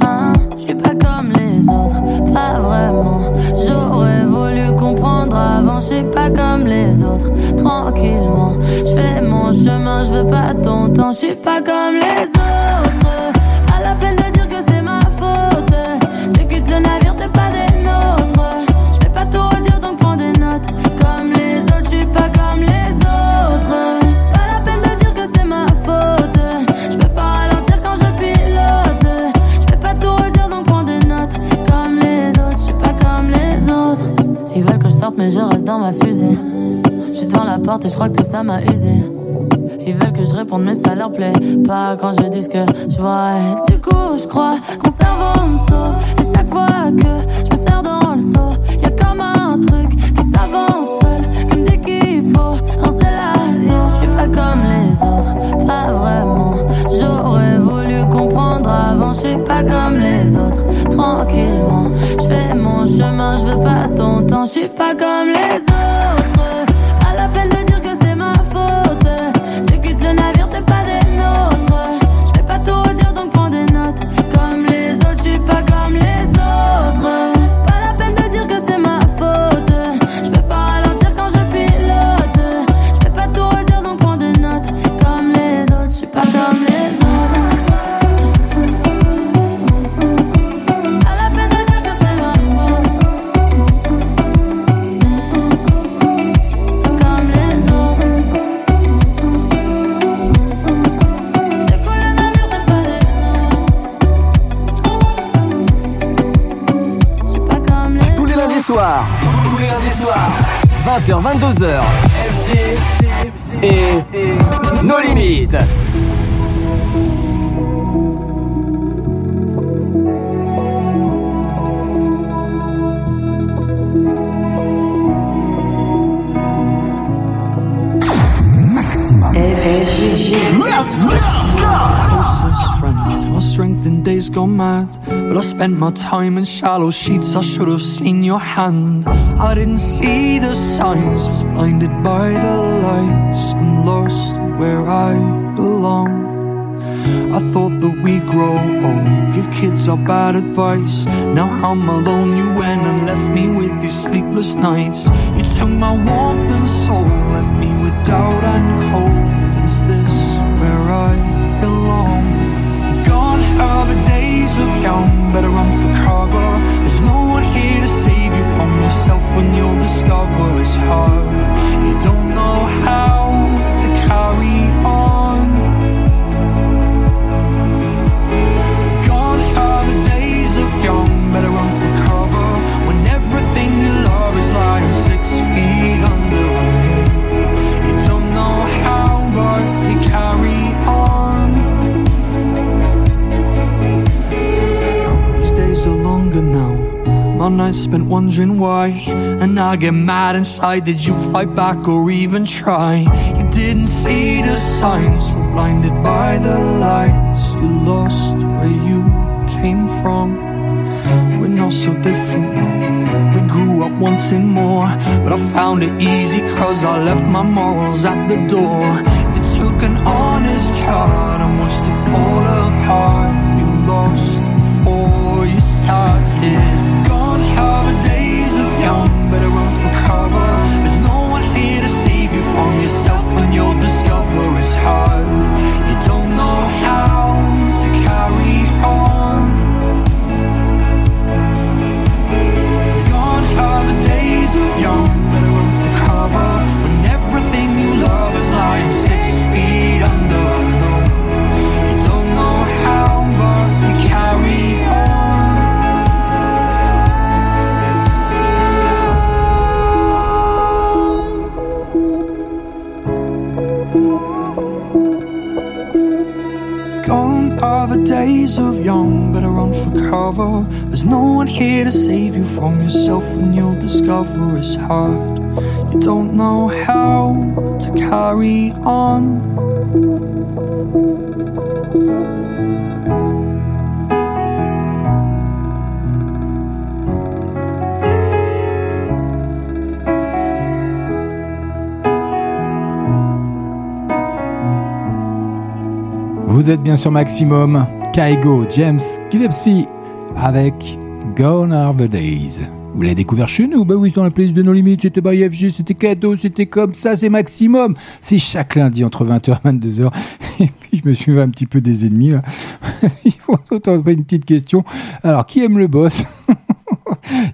Hein, je suis pas comme les autres, pas vraiment. J'aurais voulu comprendre avant, je suis pas comme les autres. Tranquillement, je fais mon chemin, je veux pas ton temps, je suis pas comme les autres. Ma fusée. Je suis devant la porte et je crois que tout ça m'a usé. Ils veulent que je réponde, mais ça leur plaît pas quand je dis ce que je vois. Et du coup, je crois que cerveau me sauve. Et chaque fois que je me sers dans le seau, y a comme un truc qui s'avance seul, qui me dit qu'il faut lancer l'assaut. Je suis pas comme les autres, pas vraiment. J'aurais voulu comprendre avant, je suis pas comme les autres. Tranquillement, je fais mon chemin, je veux pas ton temps, je suis pas comme les autres. 20h, 22h, FG et nos limites. I spent my time in shallow sheets. I should have seen your hand. I didn't see the signs. Was blinded by the lights and lost where I belong. I thought that we'd grow old, give kids our bad advice. Now I'm alone, you went and left me with these sleepless nights. You took my warmth and soul, left me with doubt and cold. When you'll discover it's hard. You don't Wondering why. And I get mad inside. Did you fight back or even try? You didn't see the signs, so blinded by the lights. You lost where you came from. We're not so different. We grew up wanting more, but I found it easy cause I left my morals at the door. You took an honest heart and watched it fall apart. You lost before you started. Better run for cover. There's no one here to save you from yourself when you'll discover it's hard. Days of young, better run for cover. There's no one here to save you from yourself, and you'll discover it's hard. You don't know how to carry on. Vous êtes bien sur Maximum. Kaigo, James Gillespie avec Gone Are the Days. Vous l'avez découvert chez nous? Bah oui, dans la playlist de nos limites, c'était by FG, c'était cadeau, c'était comme ça, c'est Maximum. C'est chaque lundi entre 20h et 22h. Et puis je me suis fait un petit peu des ennemis là. Il faut une petite question. Alors, qui aime le boss?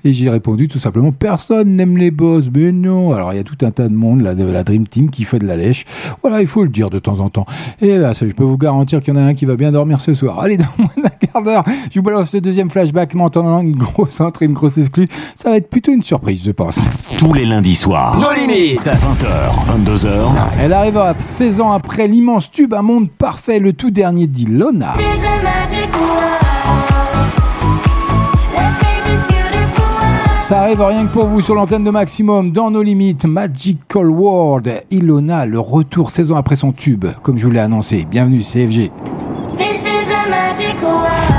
Et j'ai répondu tout simplement personne n'aime les boss. Mais non. Alors il y a tout un tas de monde là de la Dream Team qui fait de la lèche. Voilà, il faut le dire de temps en temps. Et là, ça, je peux vous garantir qu'il y en a un qui va bien dormir ce soir. Allez, dans moins d'un quart d'heure, je vous balance le deuxième flashback, m'entendant une grosse entrée, une grosse exclue. Ça va être plutôt une surprise, je pense. Tous les lundis soirs. Nos limites. 20h, 22h. Elle arrive à 16 ans après l'immense tube Un monde parfait, le tout dernier d'Ilona. Ça arrive rien que pour vous sur l'antenne de Maximum, dans nos limites, Magical World, Ilona, le retour 16 ans après son tube, comme je vous l'ai annoncé. Bienvenue CFG. This is a magical world.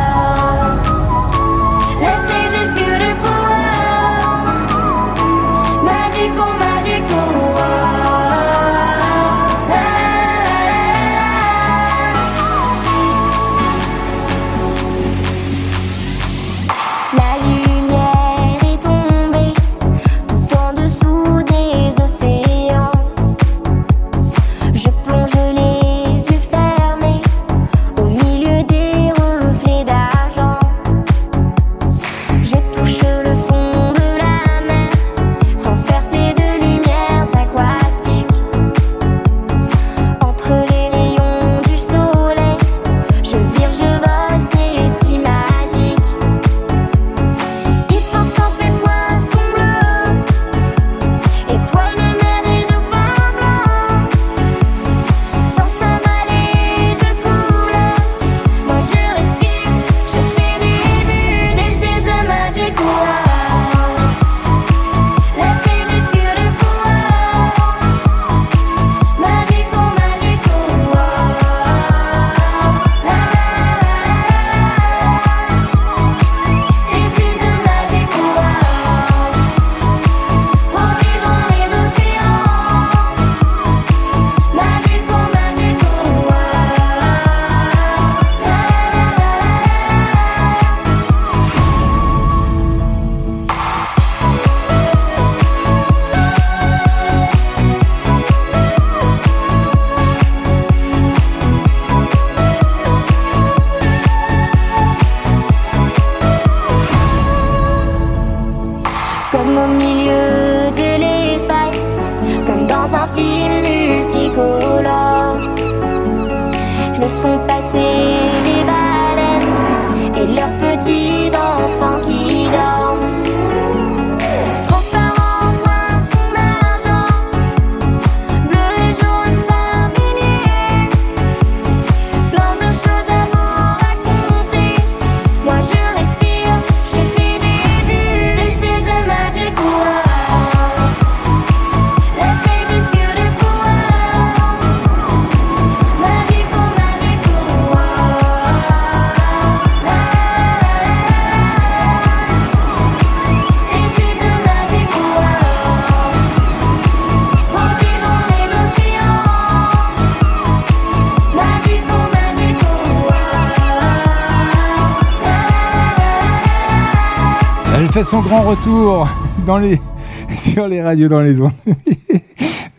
Fait son grand retour dans les, sur les radios dans les ondes.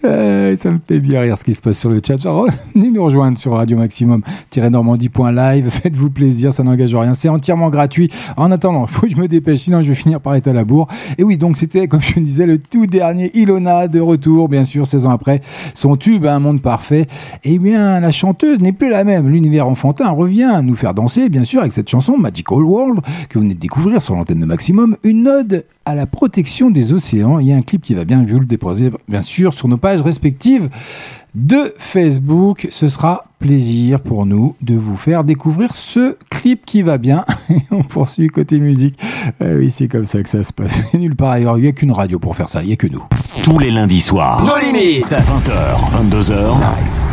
Euh, ça me fait bien rire ce qui se passe sur le chat. Genre, venez nous rejoindre sur Radio Maximum-normandie.live. Faites-vous plaisir, ça n'engage rien. C'est entièrement gratuit. En attendant, il faut que je me dépêche, sinon je vais finir par être à la bourre. Et oui, donc c'était, comme je disais, le tout dernier Ilona de retour, bien sûr, 16 ans après. Son tube, Un monde parfait. Eh bien, la chanteuse n'est plus la même. L'univers enfantin revient nous faire danser, bien sûr, avec cette chanson Magical World que vous venez de découvrir sur l'antenne de Maximum. Une ode à la protection des océans. Il y a un clip qui va bien, je vous le déposer, bien sûr, sur nos pages respectives de Facebook. Ce sera plaisir pour nous de vous faire découvrir ce clip qui va bien. Et on poursuit côté musique. Euh, oui, c'est comme ça que ça se passe. Nulle part ailleurs. Il n'y a qu'une radio pour faire ça. Il n'y a que nous. Tous les lundis soirs. Nos limites. 20h, 22h.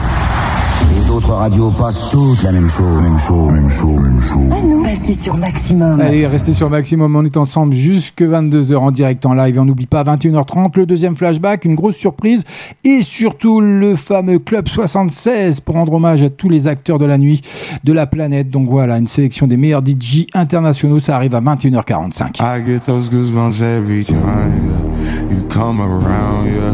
Les autres radios passent toutes la même chose, même chose, même chose, même chose. Ah non, passez sur Maximum. Allez, restez sur Maximum. On est ensemble jusque 22h en direct en live. Et on n'oublie pas 21h30, le deuxième flashback, une grosse surprise. Et surtout le fameux Club 76 pour rendre hommage à tous les acteurs de la nuit de la planète. Donc voilà, une sélection des meilleurs DJ internationaux. Ça arrive à 21h45. I get those goosebumps every time yeah. you come around. Yeah,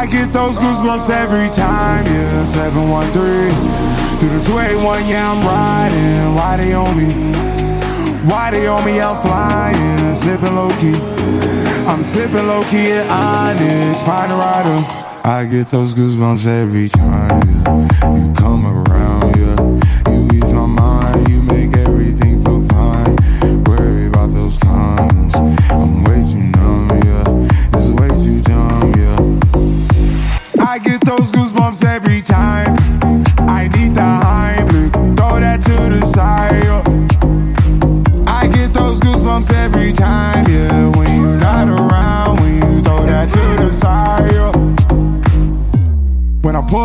I get those goosebumps every time, yeah. 713 through the 281, yeah, I'm riding. Why they on me? Why they on me? I'm flying, sipping low key. I'm sipping low key at Onyx, find a rider. I get those goosebumps every time, yeah. You come around, those goosebumps every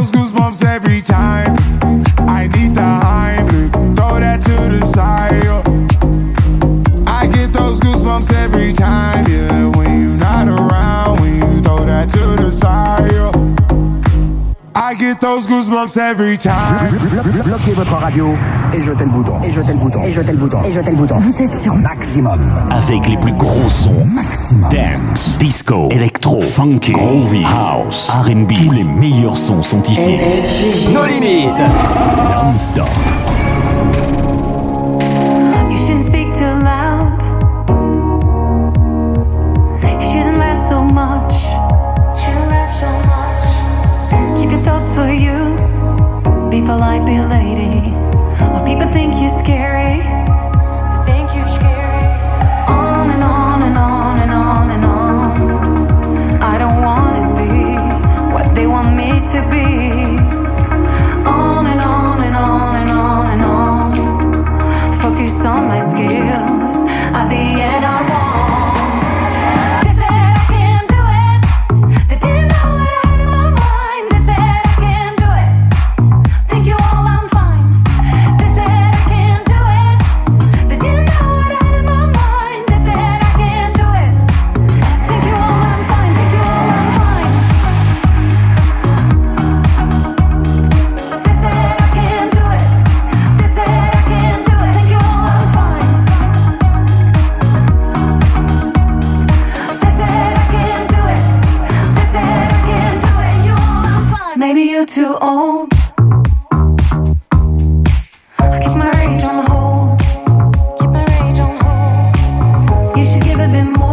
Those goosebumps those goosebumps every time. Bloquez votre radio et jetez le bouton. Et jetez le bouton. Et jetez le bouton. Et jetez le bouton. Vous êtes sur Maximum. Avec les plus gros sons. Dance, disco, électro, funky, groovy, house, R&B. Tous les meilleurs sons sont ici. Nos limites. Non-stop. People like be a lady. Or people think you're scary. Think you're scary. On and on and on and on and on. I don't wanna be what they want me to be. On and on and on and on and on. Focus on my skin. Hold. You should give a bit more.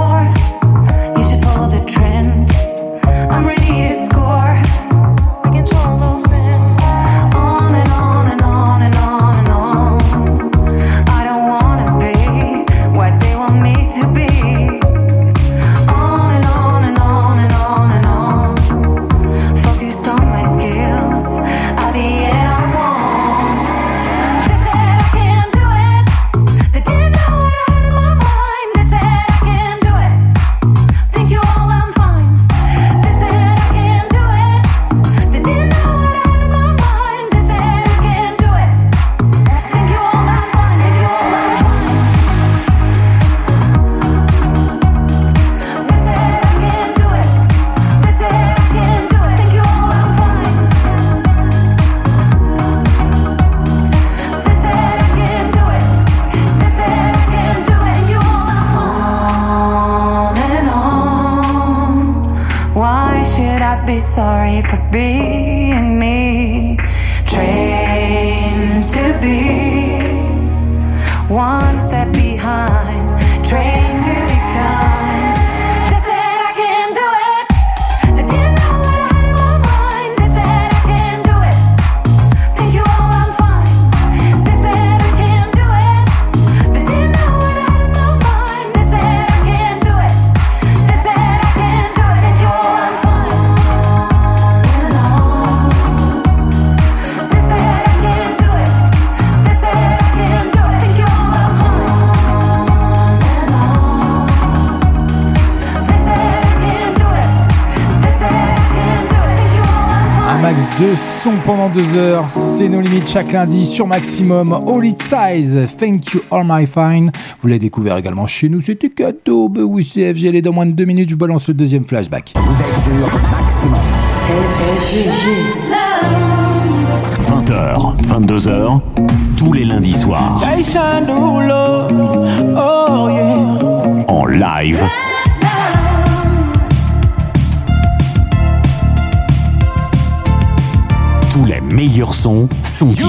22h, c'est nos limites chaque lundi sur Maximum. All It Size, Thank You All My Fine. Vous l'avez découvert également chez nous, c'était cadeau. Bah oui, CFG, dans moins de deux minutes, je balance le deuxième flashback. Vous êtes sur Maximum. 20h, 22h, tous les lundis soirs. Oh en live meilleurs sons sont ici.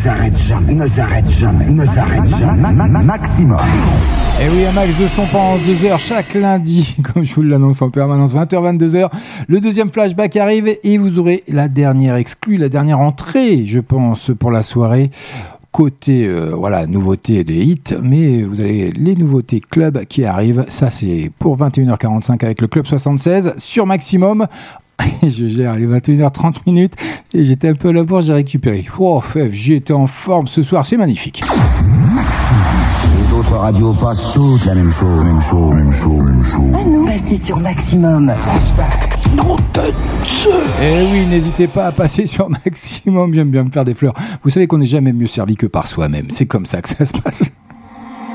S'arrête jamais, ne s'arrête jamais, ne s'arrête jamais. Ma- ma- ma- Maximum. Et oui, un max de son pendant deux heures chaque lundi, comme je vous l'annonce en permanence, 20h, 22h. Le deuxième flashback arrive et vous aurez la dernière exclue, la dernière entrée, je pense, pour la soirée. Côté, euh, voilà, nouveautés des hits, mais vous avez les nouveautés club qui arrivent. Ça, c'est pour 21h45 avec le Club 76 sur Maximum. je gère les 21h30 minutes et j'étais un peu à la bourre, j'ai récupéré. Oh, FF, j'étais en forme ce soir, c'est magnifique. Les autres radios passent toutes la même chose, même chose, même chose, même chose. Ah non, passez sur Maximum. Non, de Eh oui, n'hésitez pas à passer sur Maximum, j'aime bien me faire des fleurs. Vous savez qu'on n'est jamais mieux servi que par soi-même, c'est comme ça que ça se passe.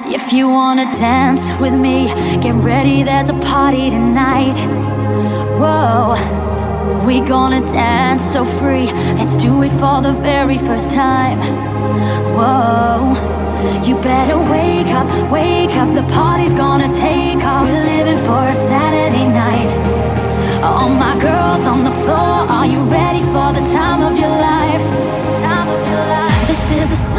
If you wanna dance with me, get ready, there's a party tonight. Whoa, we gonna dance so free. Let's do it for the very first time. Whoa, you better wake up, wake up, the party's gonna take off. We're living for a Saturday night. All my girls on the floor, are you ready for the time of your life? Time of your life. This is the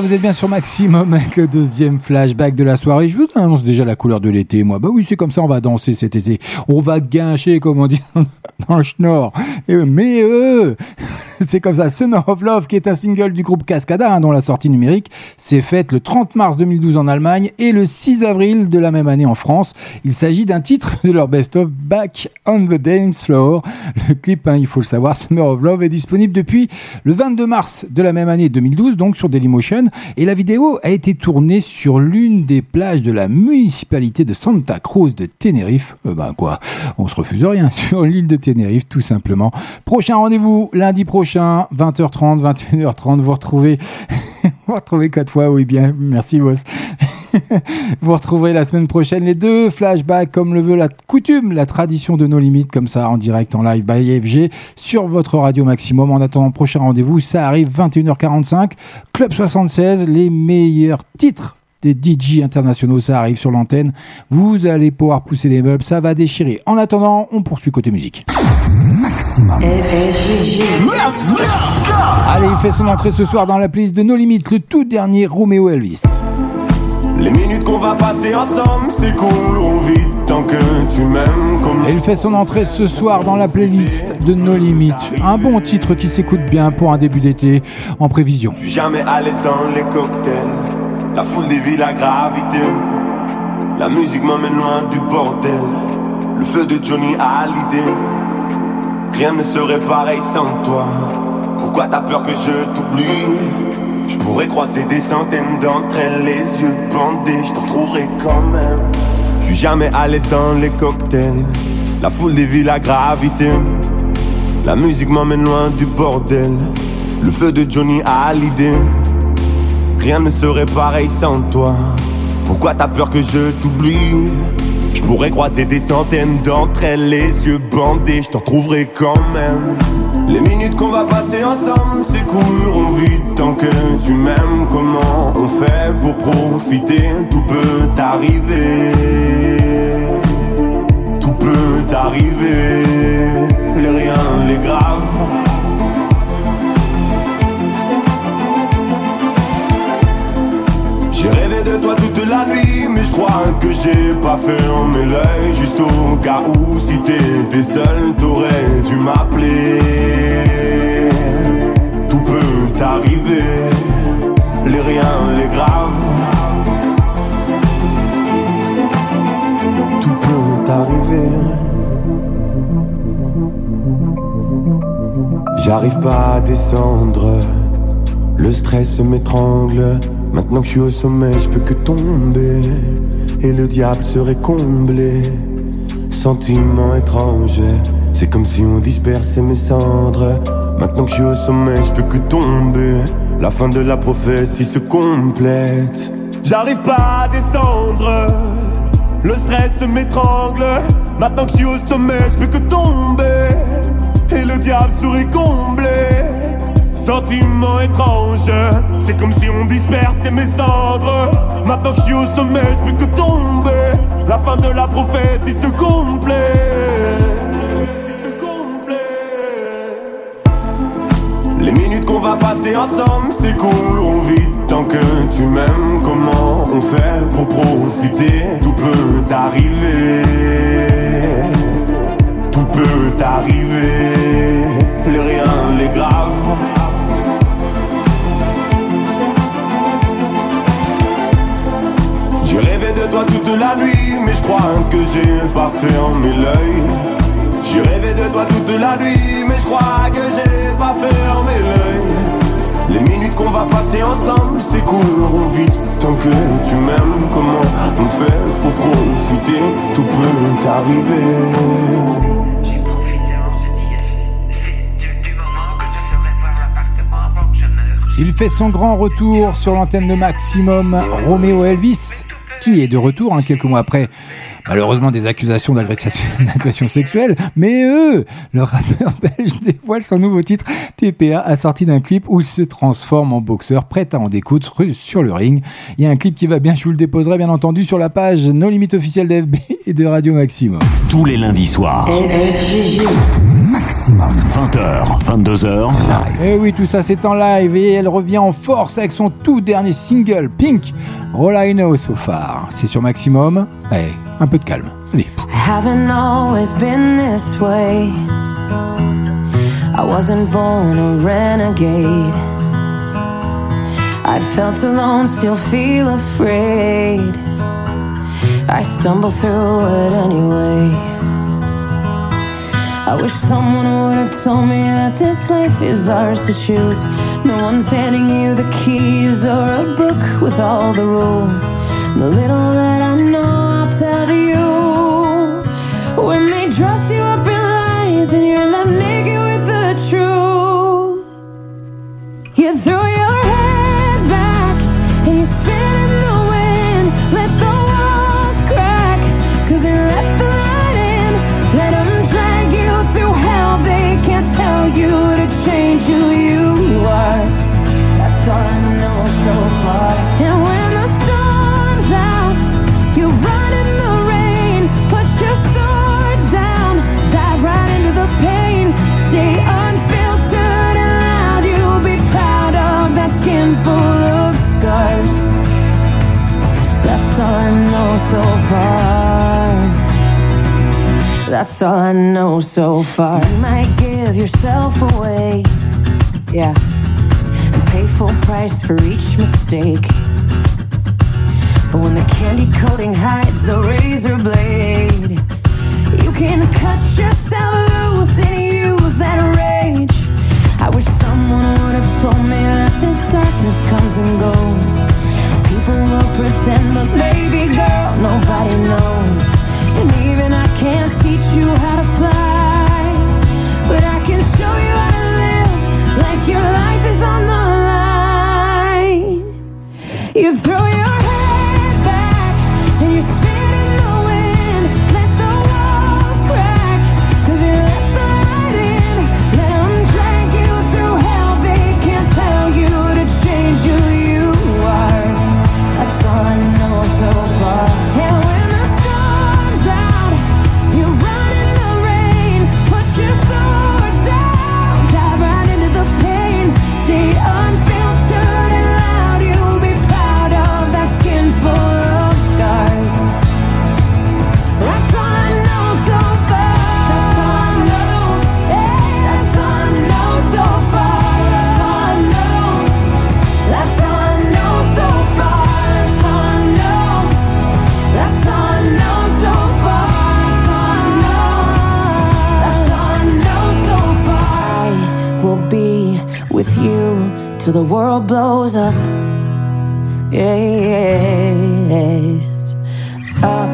vous êtes bien sur Maximum avec le deuxième flashback de la soirée. Je vous annonce déjà la couleur de l'été, moi. Bah oui, c'est comme ça, on va danser cet été. On va guincher, comme on dit dans le schnorr. Mais eux, c'est comme ça. Summer of Love, qui est un single du groupe Cascada, hein, dont la sortie numérique s'est faite le 30 mars 2012 en Allemagne et le 6 avril de la même année en France. Il s'agit d'un titre de leur best-of Back on the Dance Floor. Le clip, hein, il faut le savoir, Summer of Love est disponible depuis le 22 mars de la même année 2012, donc sur Dailymotion. Et la vidéo a été tournée sur l'une des plages de la municipalité de Santa Cruz de Tenerife. Euh, ben quoi, on se refuse rien sur l'île de Tenerife, tout simplement. Prochain rendez-vous lundi prochain, 20h30, 21h30. Vous retrouvez, vous retrouvez quatre fois, oui bien, merci boss. Vous retrouverez la semaine prochaine les deux flashbacks comme le veut la coutume, la tradition de nos limites, comme ça en direct, en live by FG sur votre radio maximum. En attendant, prochain rendez-vous, ça arrive 21h45. Club 76, les meilleurs titres des DJ internationaux, ça arrive sur l'antenne. Vous allez pouvoir pousser les meubles, ça va déchirer. En attendant, on poursuit côté musique. Maximum. Allez, il fait son entrée ce soir dans la playlist de No Limites, le tout dernier Romeo Elvis. Les minutes qu'on va passer ensemble, c'est cool, on vit tant que tu m'aimes comme Et il fait son entrée ce soir dans la playlist de No Limites. Un bon titre qui s'écoute bien pour un début d'été en prévision. Je suis jamais à l'aise dans les cocktails. La foule des villes, la gravité. La musique m'emmène loin du bordel. Le feu de Johnny a l'idée. Rien ne serait pareil sans toi. Pourquoi t'as peur que je t'oublie? Je pourrais croiser des centaines d'entre elles, les yeux bandés, je te retrouverai quand même. Je suis jamais à l'aise dans les cocktails. La foule des villes, la gravité. La musique m'emmène loin du bordel. Le feu de Johnny a l'idée. Rien ne serait pareil sans toi. Pourquoi t'as peur que je t'oublie? Je pourrais croiser des centaines d'entre elles, les yeux bandés, je te retrouverai quand même. Les minutes qu'on va passer ensemble, c'est cool, on vit tant que tu m'aimes. Comment on fait pour profiter? Tout peut t'arriver. Tout peut t'arriver. Les rien, les graves. Crois que j'ai pas fermé l'œil. Juste au cas où, si t'étais seul, t'aurais dû m'appeler. Tout peut t'arriver, les riens, les graves. Tout peut t'arriver. J'arrive pas à descendre, le stress m'étrangle. Maintenant que je suis au sommet, je peux que tomber. Et le diable serait comblé. Sentiment étrange, c'est comme si on dispersait mes cendres. Maintenant que je suis au sommet, je peux que tomber. La fin de la prophétie se complète. J'arrive pas à descendre, le stress m'étrangle. Maintenant que je suis au sommet, je peux que tomber. Et le diable serait comblé. Sentiment étrange, c'est comme si on dispersait mes cendres. Maintenant que je suis au sommet, je peux que tomber. La fin de la prophétie se complète. Les minutes qu'on va passer ensemble, c'est cool, on vit tant que tu m'aimes. Comment on fait pour profiter? Tout peut t'arriver. Tout peut t'arriver. Les rien, les graves. De toi toute la nuit, mais je crois que j'ai pas fermé l'œil. J'ai rêvé de toi toute la nuit, mais je crois que j'ai pas fermé l'œil. Les minutes qu'on va passer ensemble, on vite tant que tu m'aimes. Comment on fait pour profiter? Tout peut t'arriver. Il fait son grand retour sur l'antenne de Maximum, Roméo Elvis, est de retour hein, quelques mois après. Malheureusement des accusations d'agression d'agression sexuelle, mais eux, le rappeur belge dévoile son nouveau titre TPA assorti d'un clip où il se transforme en boxeur prêt à en découdre sur le ring. Il y a un clip qui va bien, je vous le déposerai bien entendu sur la page No Limite officielle d'FB et de Radio Maximum. Tous les lundis soirs. 20h, 22h. Et oui, tout ça c'est en live et elle revient en force avec son tout dernier single, Pink, All I Know So Far. C'est sur Maximum. Allez, un peu de calme. Allez. haven't always been this way. I wasn't born a renegade. I felt alone, still feel afraid. I stumble through it anyway. I wish someone would have told me that this life is ours to choose. No one's handing you the keys or a book with all the rules. The little that I know, I'll tell you. When they dress you up in lies and you're left naked with the truth, you throw That's all I know so far. That's all I know so far. So you might give yourself away, yeah, and pay full price for each mistake. But when the candy coating hides the razor blade, you can cut yourself loose and use that rage. I wish someone would have told me that this darkness comes and goes. People will pretend, but baby girl, nobody knows. And even I can't teach you how to fly, but I can show you how to live like your life is on the line. You throw your till the world blows up. Yes. Up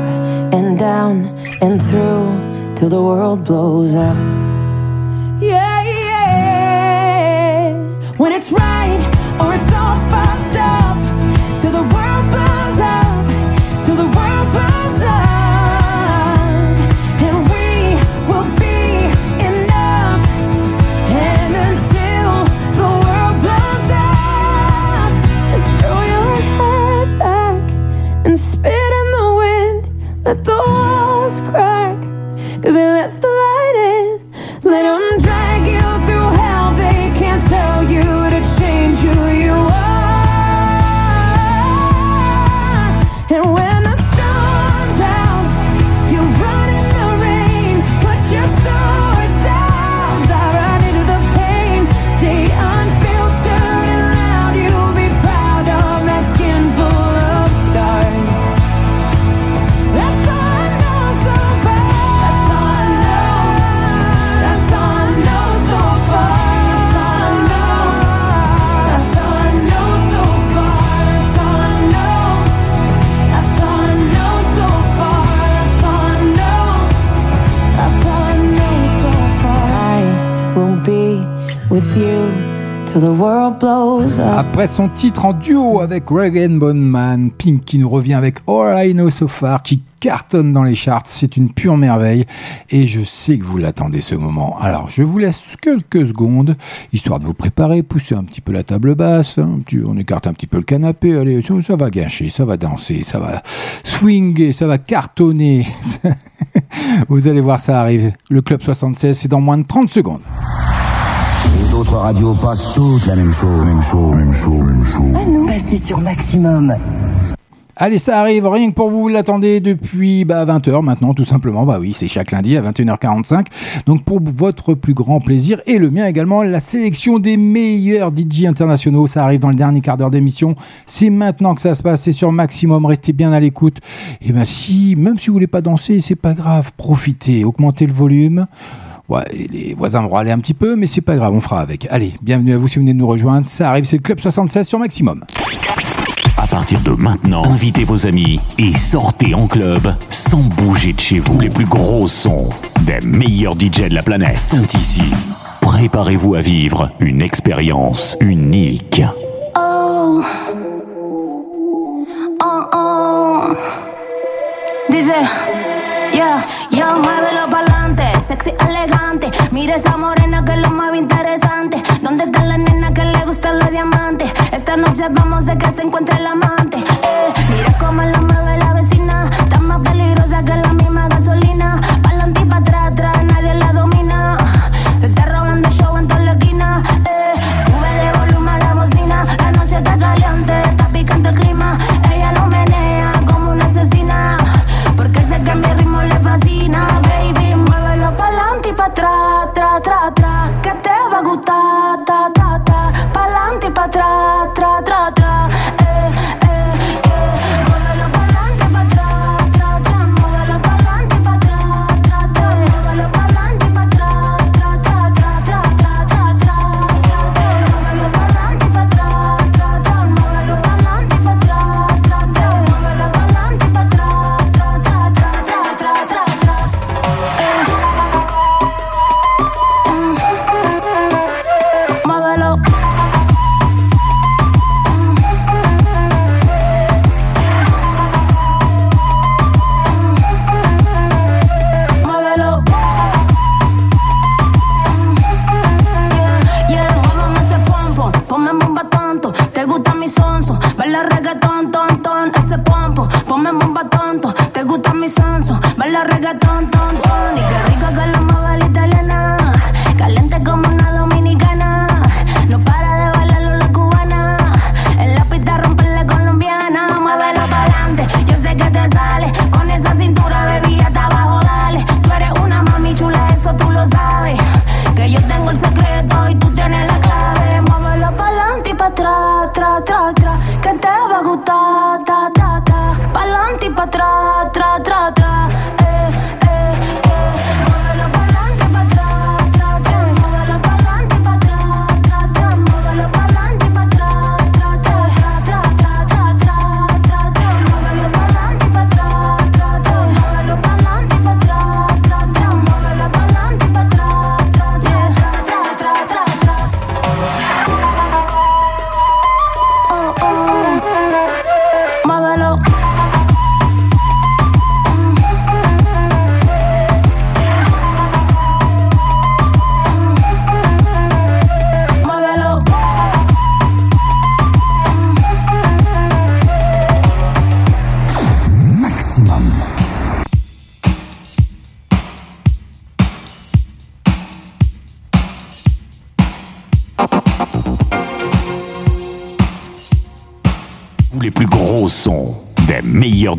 and down and through till the world blows up. Après son titre en duo avec Regan Bonman, Pink qui nous revient avec All I Know So Far, qui cartonne dans les charts, c'est une pure merveille et je sais que vous l'attendez ce moment. Alors je vous laisse quelques secondes, histoire de vous préparer, pousser un petit peu la table basse, hein, on écarte un petit peu le canapé, allez, ça, ça va gâcher, ça va danser, ça va swinger, ça va cartonner. vous allez voir, ça arrive. Le Club 76, c'est dans moins de 30 secondes. Les autres radios passent toutes la même chose, même chose, même chose, même chose. Ah non, passez sur Maximum. Allez, ça arrive, rien que pour vous, vous l'attendez depuis bah, 20h maintenant, tout simplement. Bah oui, c'est chaque lundi à 21h45. Donc pour votre plus grand plaisir et le mien également, la sélection des meilleurs DJ internationaux. Ça arrive dans le dernier quart d'heure d'émission. C'est maintenant que ça se passe, c'est sur Maximum. Restez bien à l'écoute. Et ben si, même si vous voulez pas danser, c'est pas grave. Profitez, augmentez le volume. Ouais, les voisins vont râler un petit peu, mais c'est pas grave, on fera avec. Allez, bienvenue à vous si vous venez de nous rejoindre. Ça arrive, c'est le Club 76 sur Maximum. À partir de maintenant, invitez vos amis et sortez en club sans bouger de chez vous. Les plus gros sons des meilleurs DJ de la planète sont ici. Préparez-vous à vivre une expérience unique. Oh. Oh, oh. Dice, yeah, yeah, pa'lante, sexy, elegante. Mira esa morena que es lo más interesante. ¿Dónde está la nena que le gustan los diamantes? Esta noche vamos a que se encuentre el amante.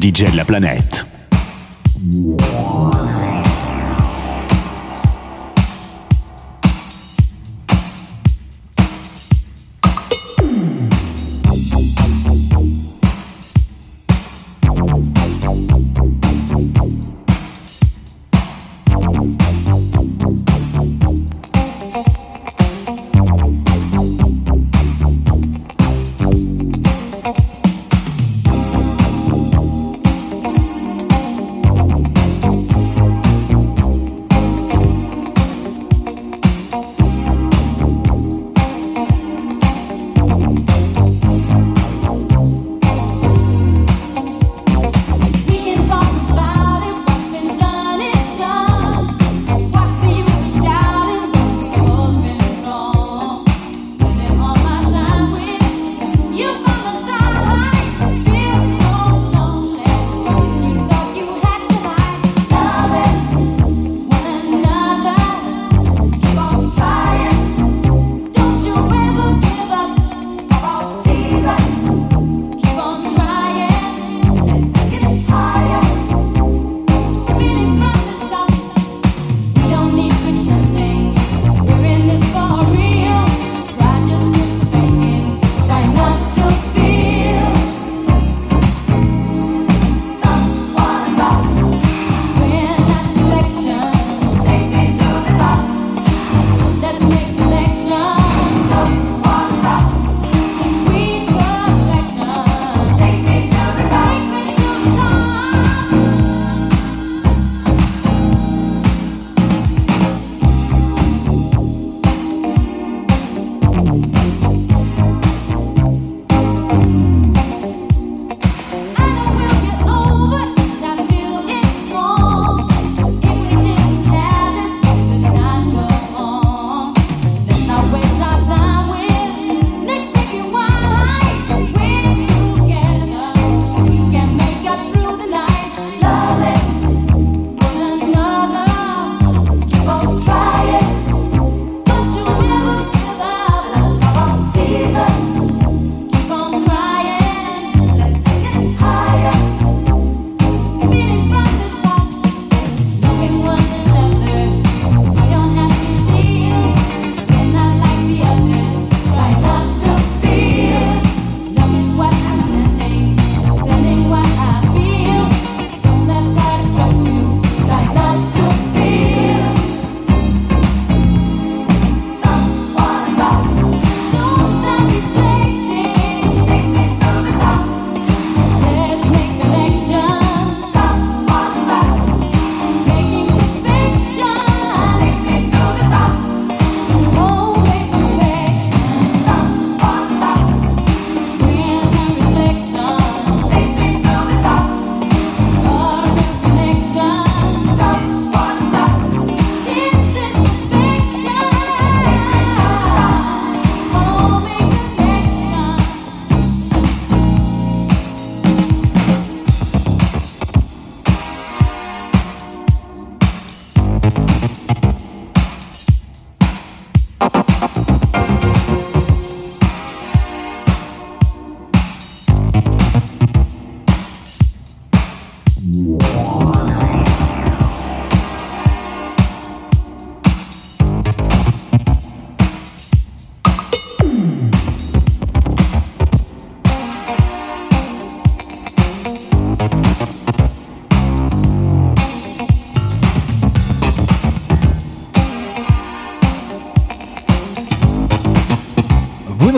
DJ de la planète.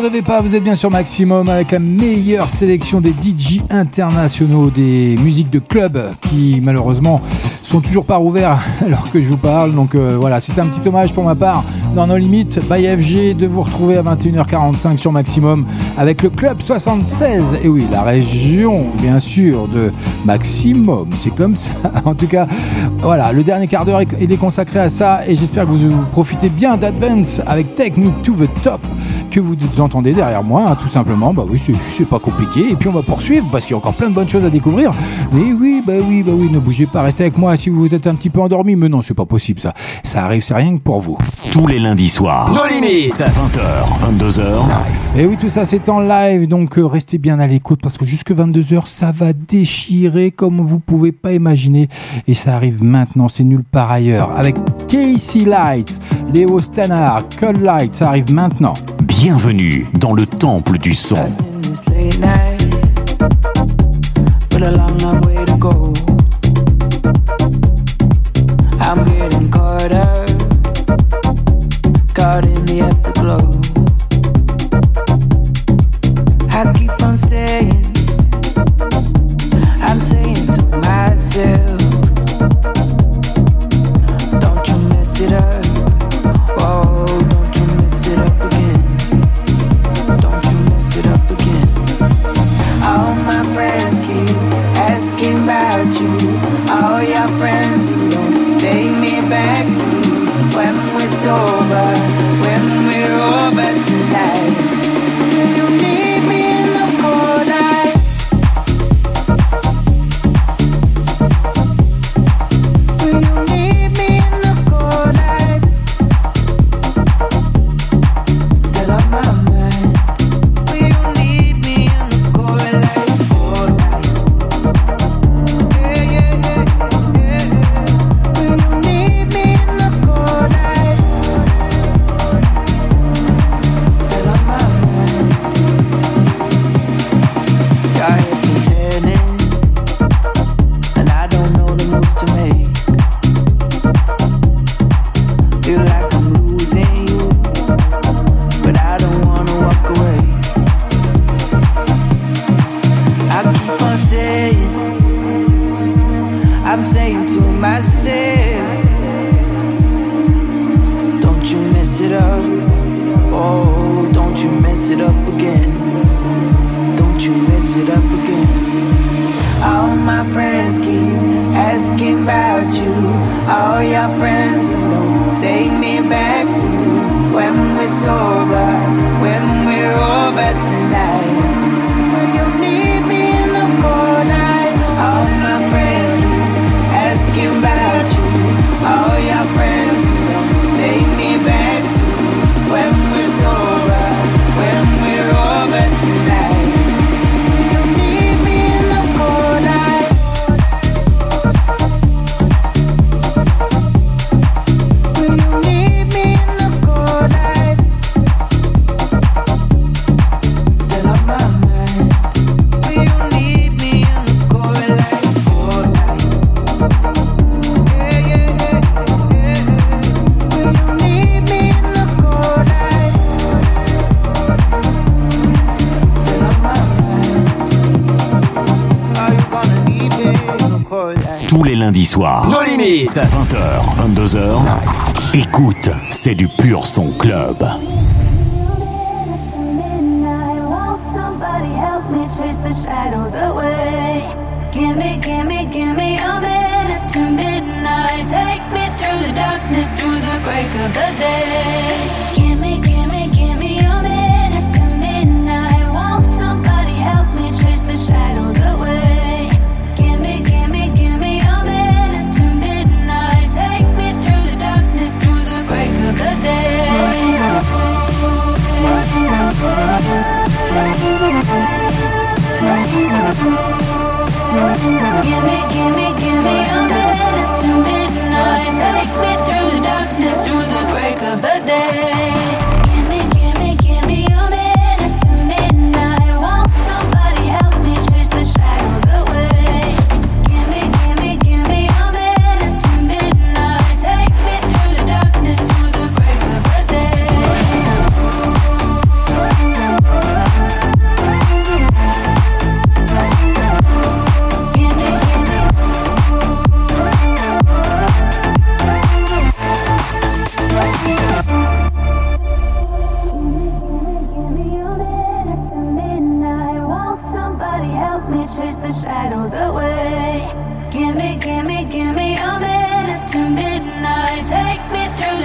Rêvez pas, vous êtes bien sur Maximum avec la meilleure sélection des DJ internationaux, des musiques de club qui malheureusement sont toujours pas rouverts alors que je vous parle. Donc euh, voilà, c'est un petit hommage pour ma part dans nos limites by FG de vous retrouver à 21h45 sur Maximum avec le club 76. Et oui, la région bien sûr de Maximum, c'est comme ça. En tout cas, voilà, le dernier quart d'heure est consacré à ça et j'espère que vous profitez bien d'Advance avec Take Me to the Top que vous entendez derrière moi, hein, tout simplement. Bah oui, c'est pas compliqué. Et puis on va poursuivre parce qu'il y a encore plein de bonnes choses à découvrir. Mais oui, bah oui, bah oui, ne bougez pas, restez avec moi si vous êtes un petit peu endormi. Mais non, c'est pas possible ça. Ça arrive, c'est rien que pour vous. Tous les lundis soirs. Nos limites. 20h, 22h. Et oui, tout ça c'est en live, donc euh, restez bien à l'écoute parce que jusque 22h, ça va déchirer comme vous pouvez pas imaginer. Et ça arrive maintenant, c'est nulle part ailleurs. Avec Casey Lights, Léo Stannard, Cold Light, ça arrive maintenant. Bienvenue dans le temple du son. Asking about you. All your friends don't take me back to when we're sober,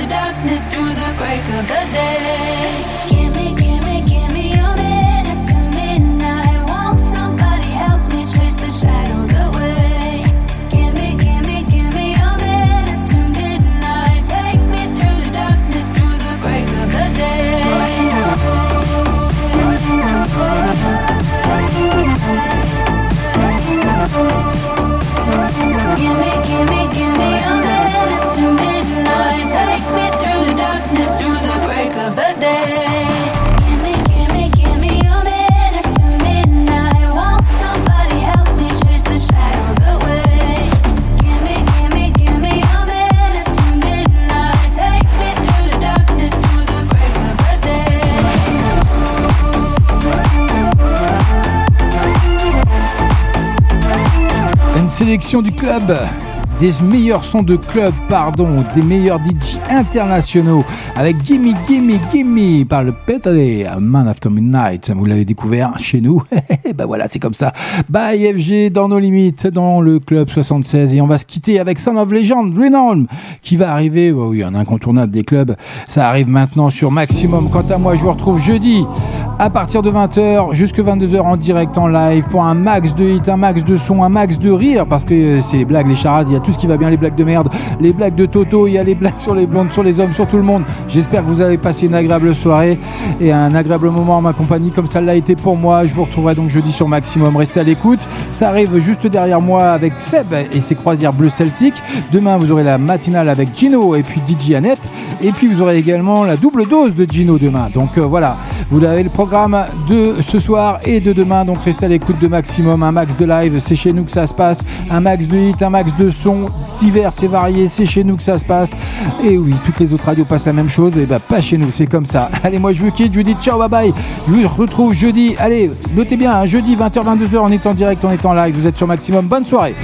darkness through the break of the day. Du club des meilleurs sons de club, pardon, des meilleurs DJ internationaux avec Gimme Gimme Gimme par le Petre, Man After Midnight. Vous l'avez découvert chez nous. ben voilà, c'est comme ça. Bye FG dans nos limites, dans le club 76 et on va se quitter avec Son of Legend, Renown, qui va arriver. Oh oui, un incontournable des clubs. Ça arrive maintenant sur Maximum. Quant à moi, je vous retrouve jeudi à partir de 20h jusque 22h en direct en live pour un max de hits, un max de son, un max de rire parce que c'est les blagues, les charades, il y a tout ce qui va bien, les blagues de merde, les blagues de Toto, il y a les blagues sur les blondes, sur les hommes, sur tout le monde. J'espère que vous avez passé une agréable soirée et un agréable moment en ma compagnie comme ça l'a été pour moi. Je vous retrouverai donc jeudi sur Maximum. Restez à l'écoute. Ça arrive juste derrière moi avec Seb et ses croisières bleu celtique. Demain, vous aurez la matinale avec Gino et puis DJ Annette. Et puis vous aurez également la double dose de Gino demain. Donc euh, voilà, vous avez le programme de ce soir et de demain. Donc restez à l'écoute de Maximum, un max de live. C'est chez nous que ça se passe. Un max de hit, un max de son divers et variés. C'est chez nous que ça se passe. Et oui, toutes les autres radios passent la même chose. Et bah pas chez nous, c'est comme ça. Allez, moi je vous quitte, je vous dis ciao, bye bye. Je vous retrouve jeudi. Allez, notez bien, hein, jeudi 20h, 22h, on est en direct, on est en live. Vous êtes sur Maximum. Bonne soirée.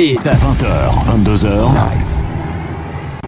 Tous les lundis soirs. Nos limites. 20h, 22h.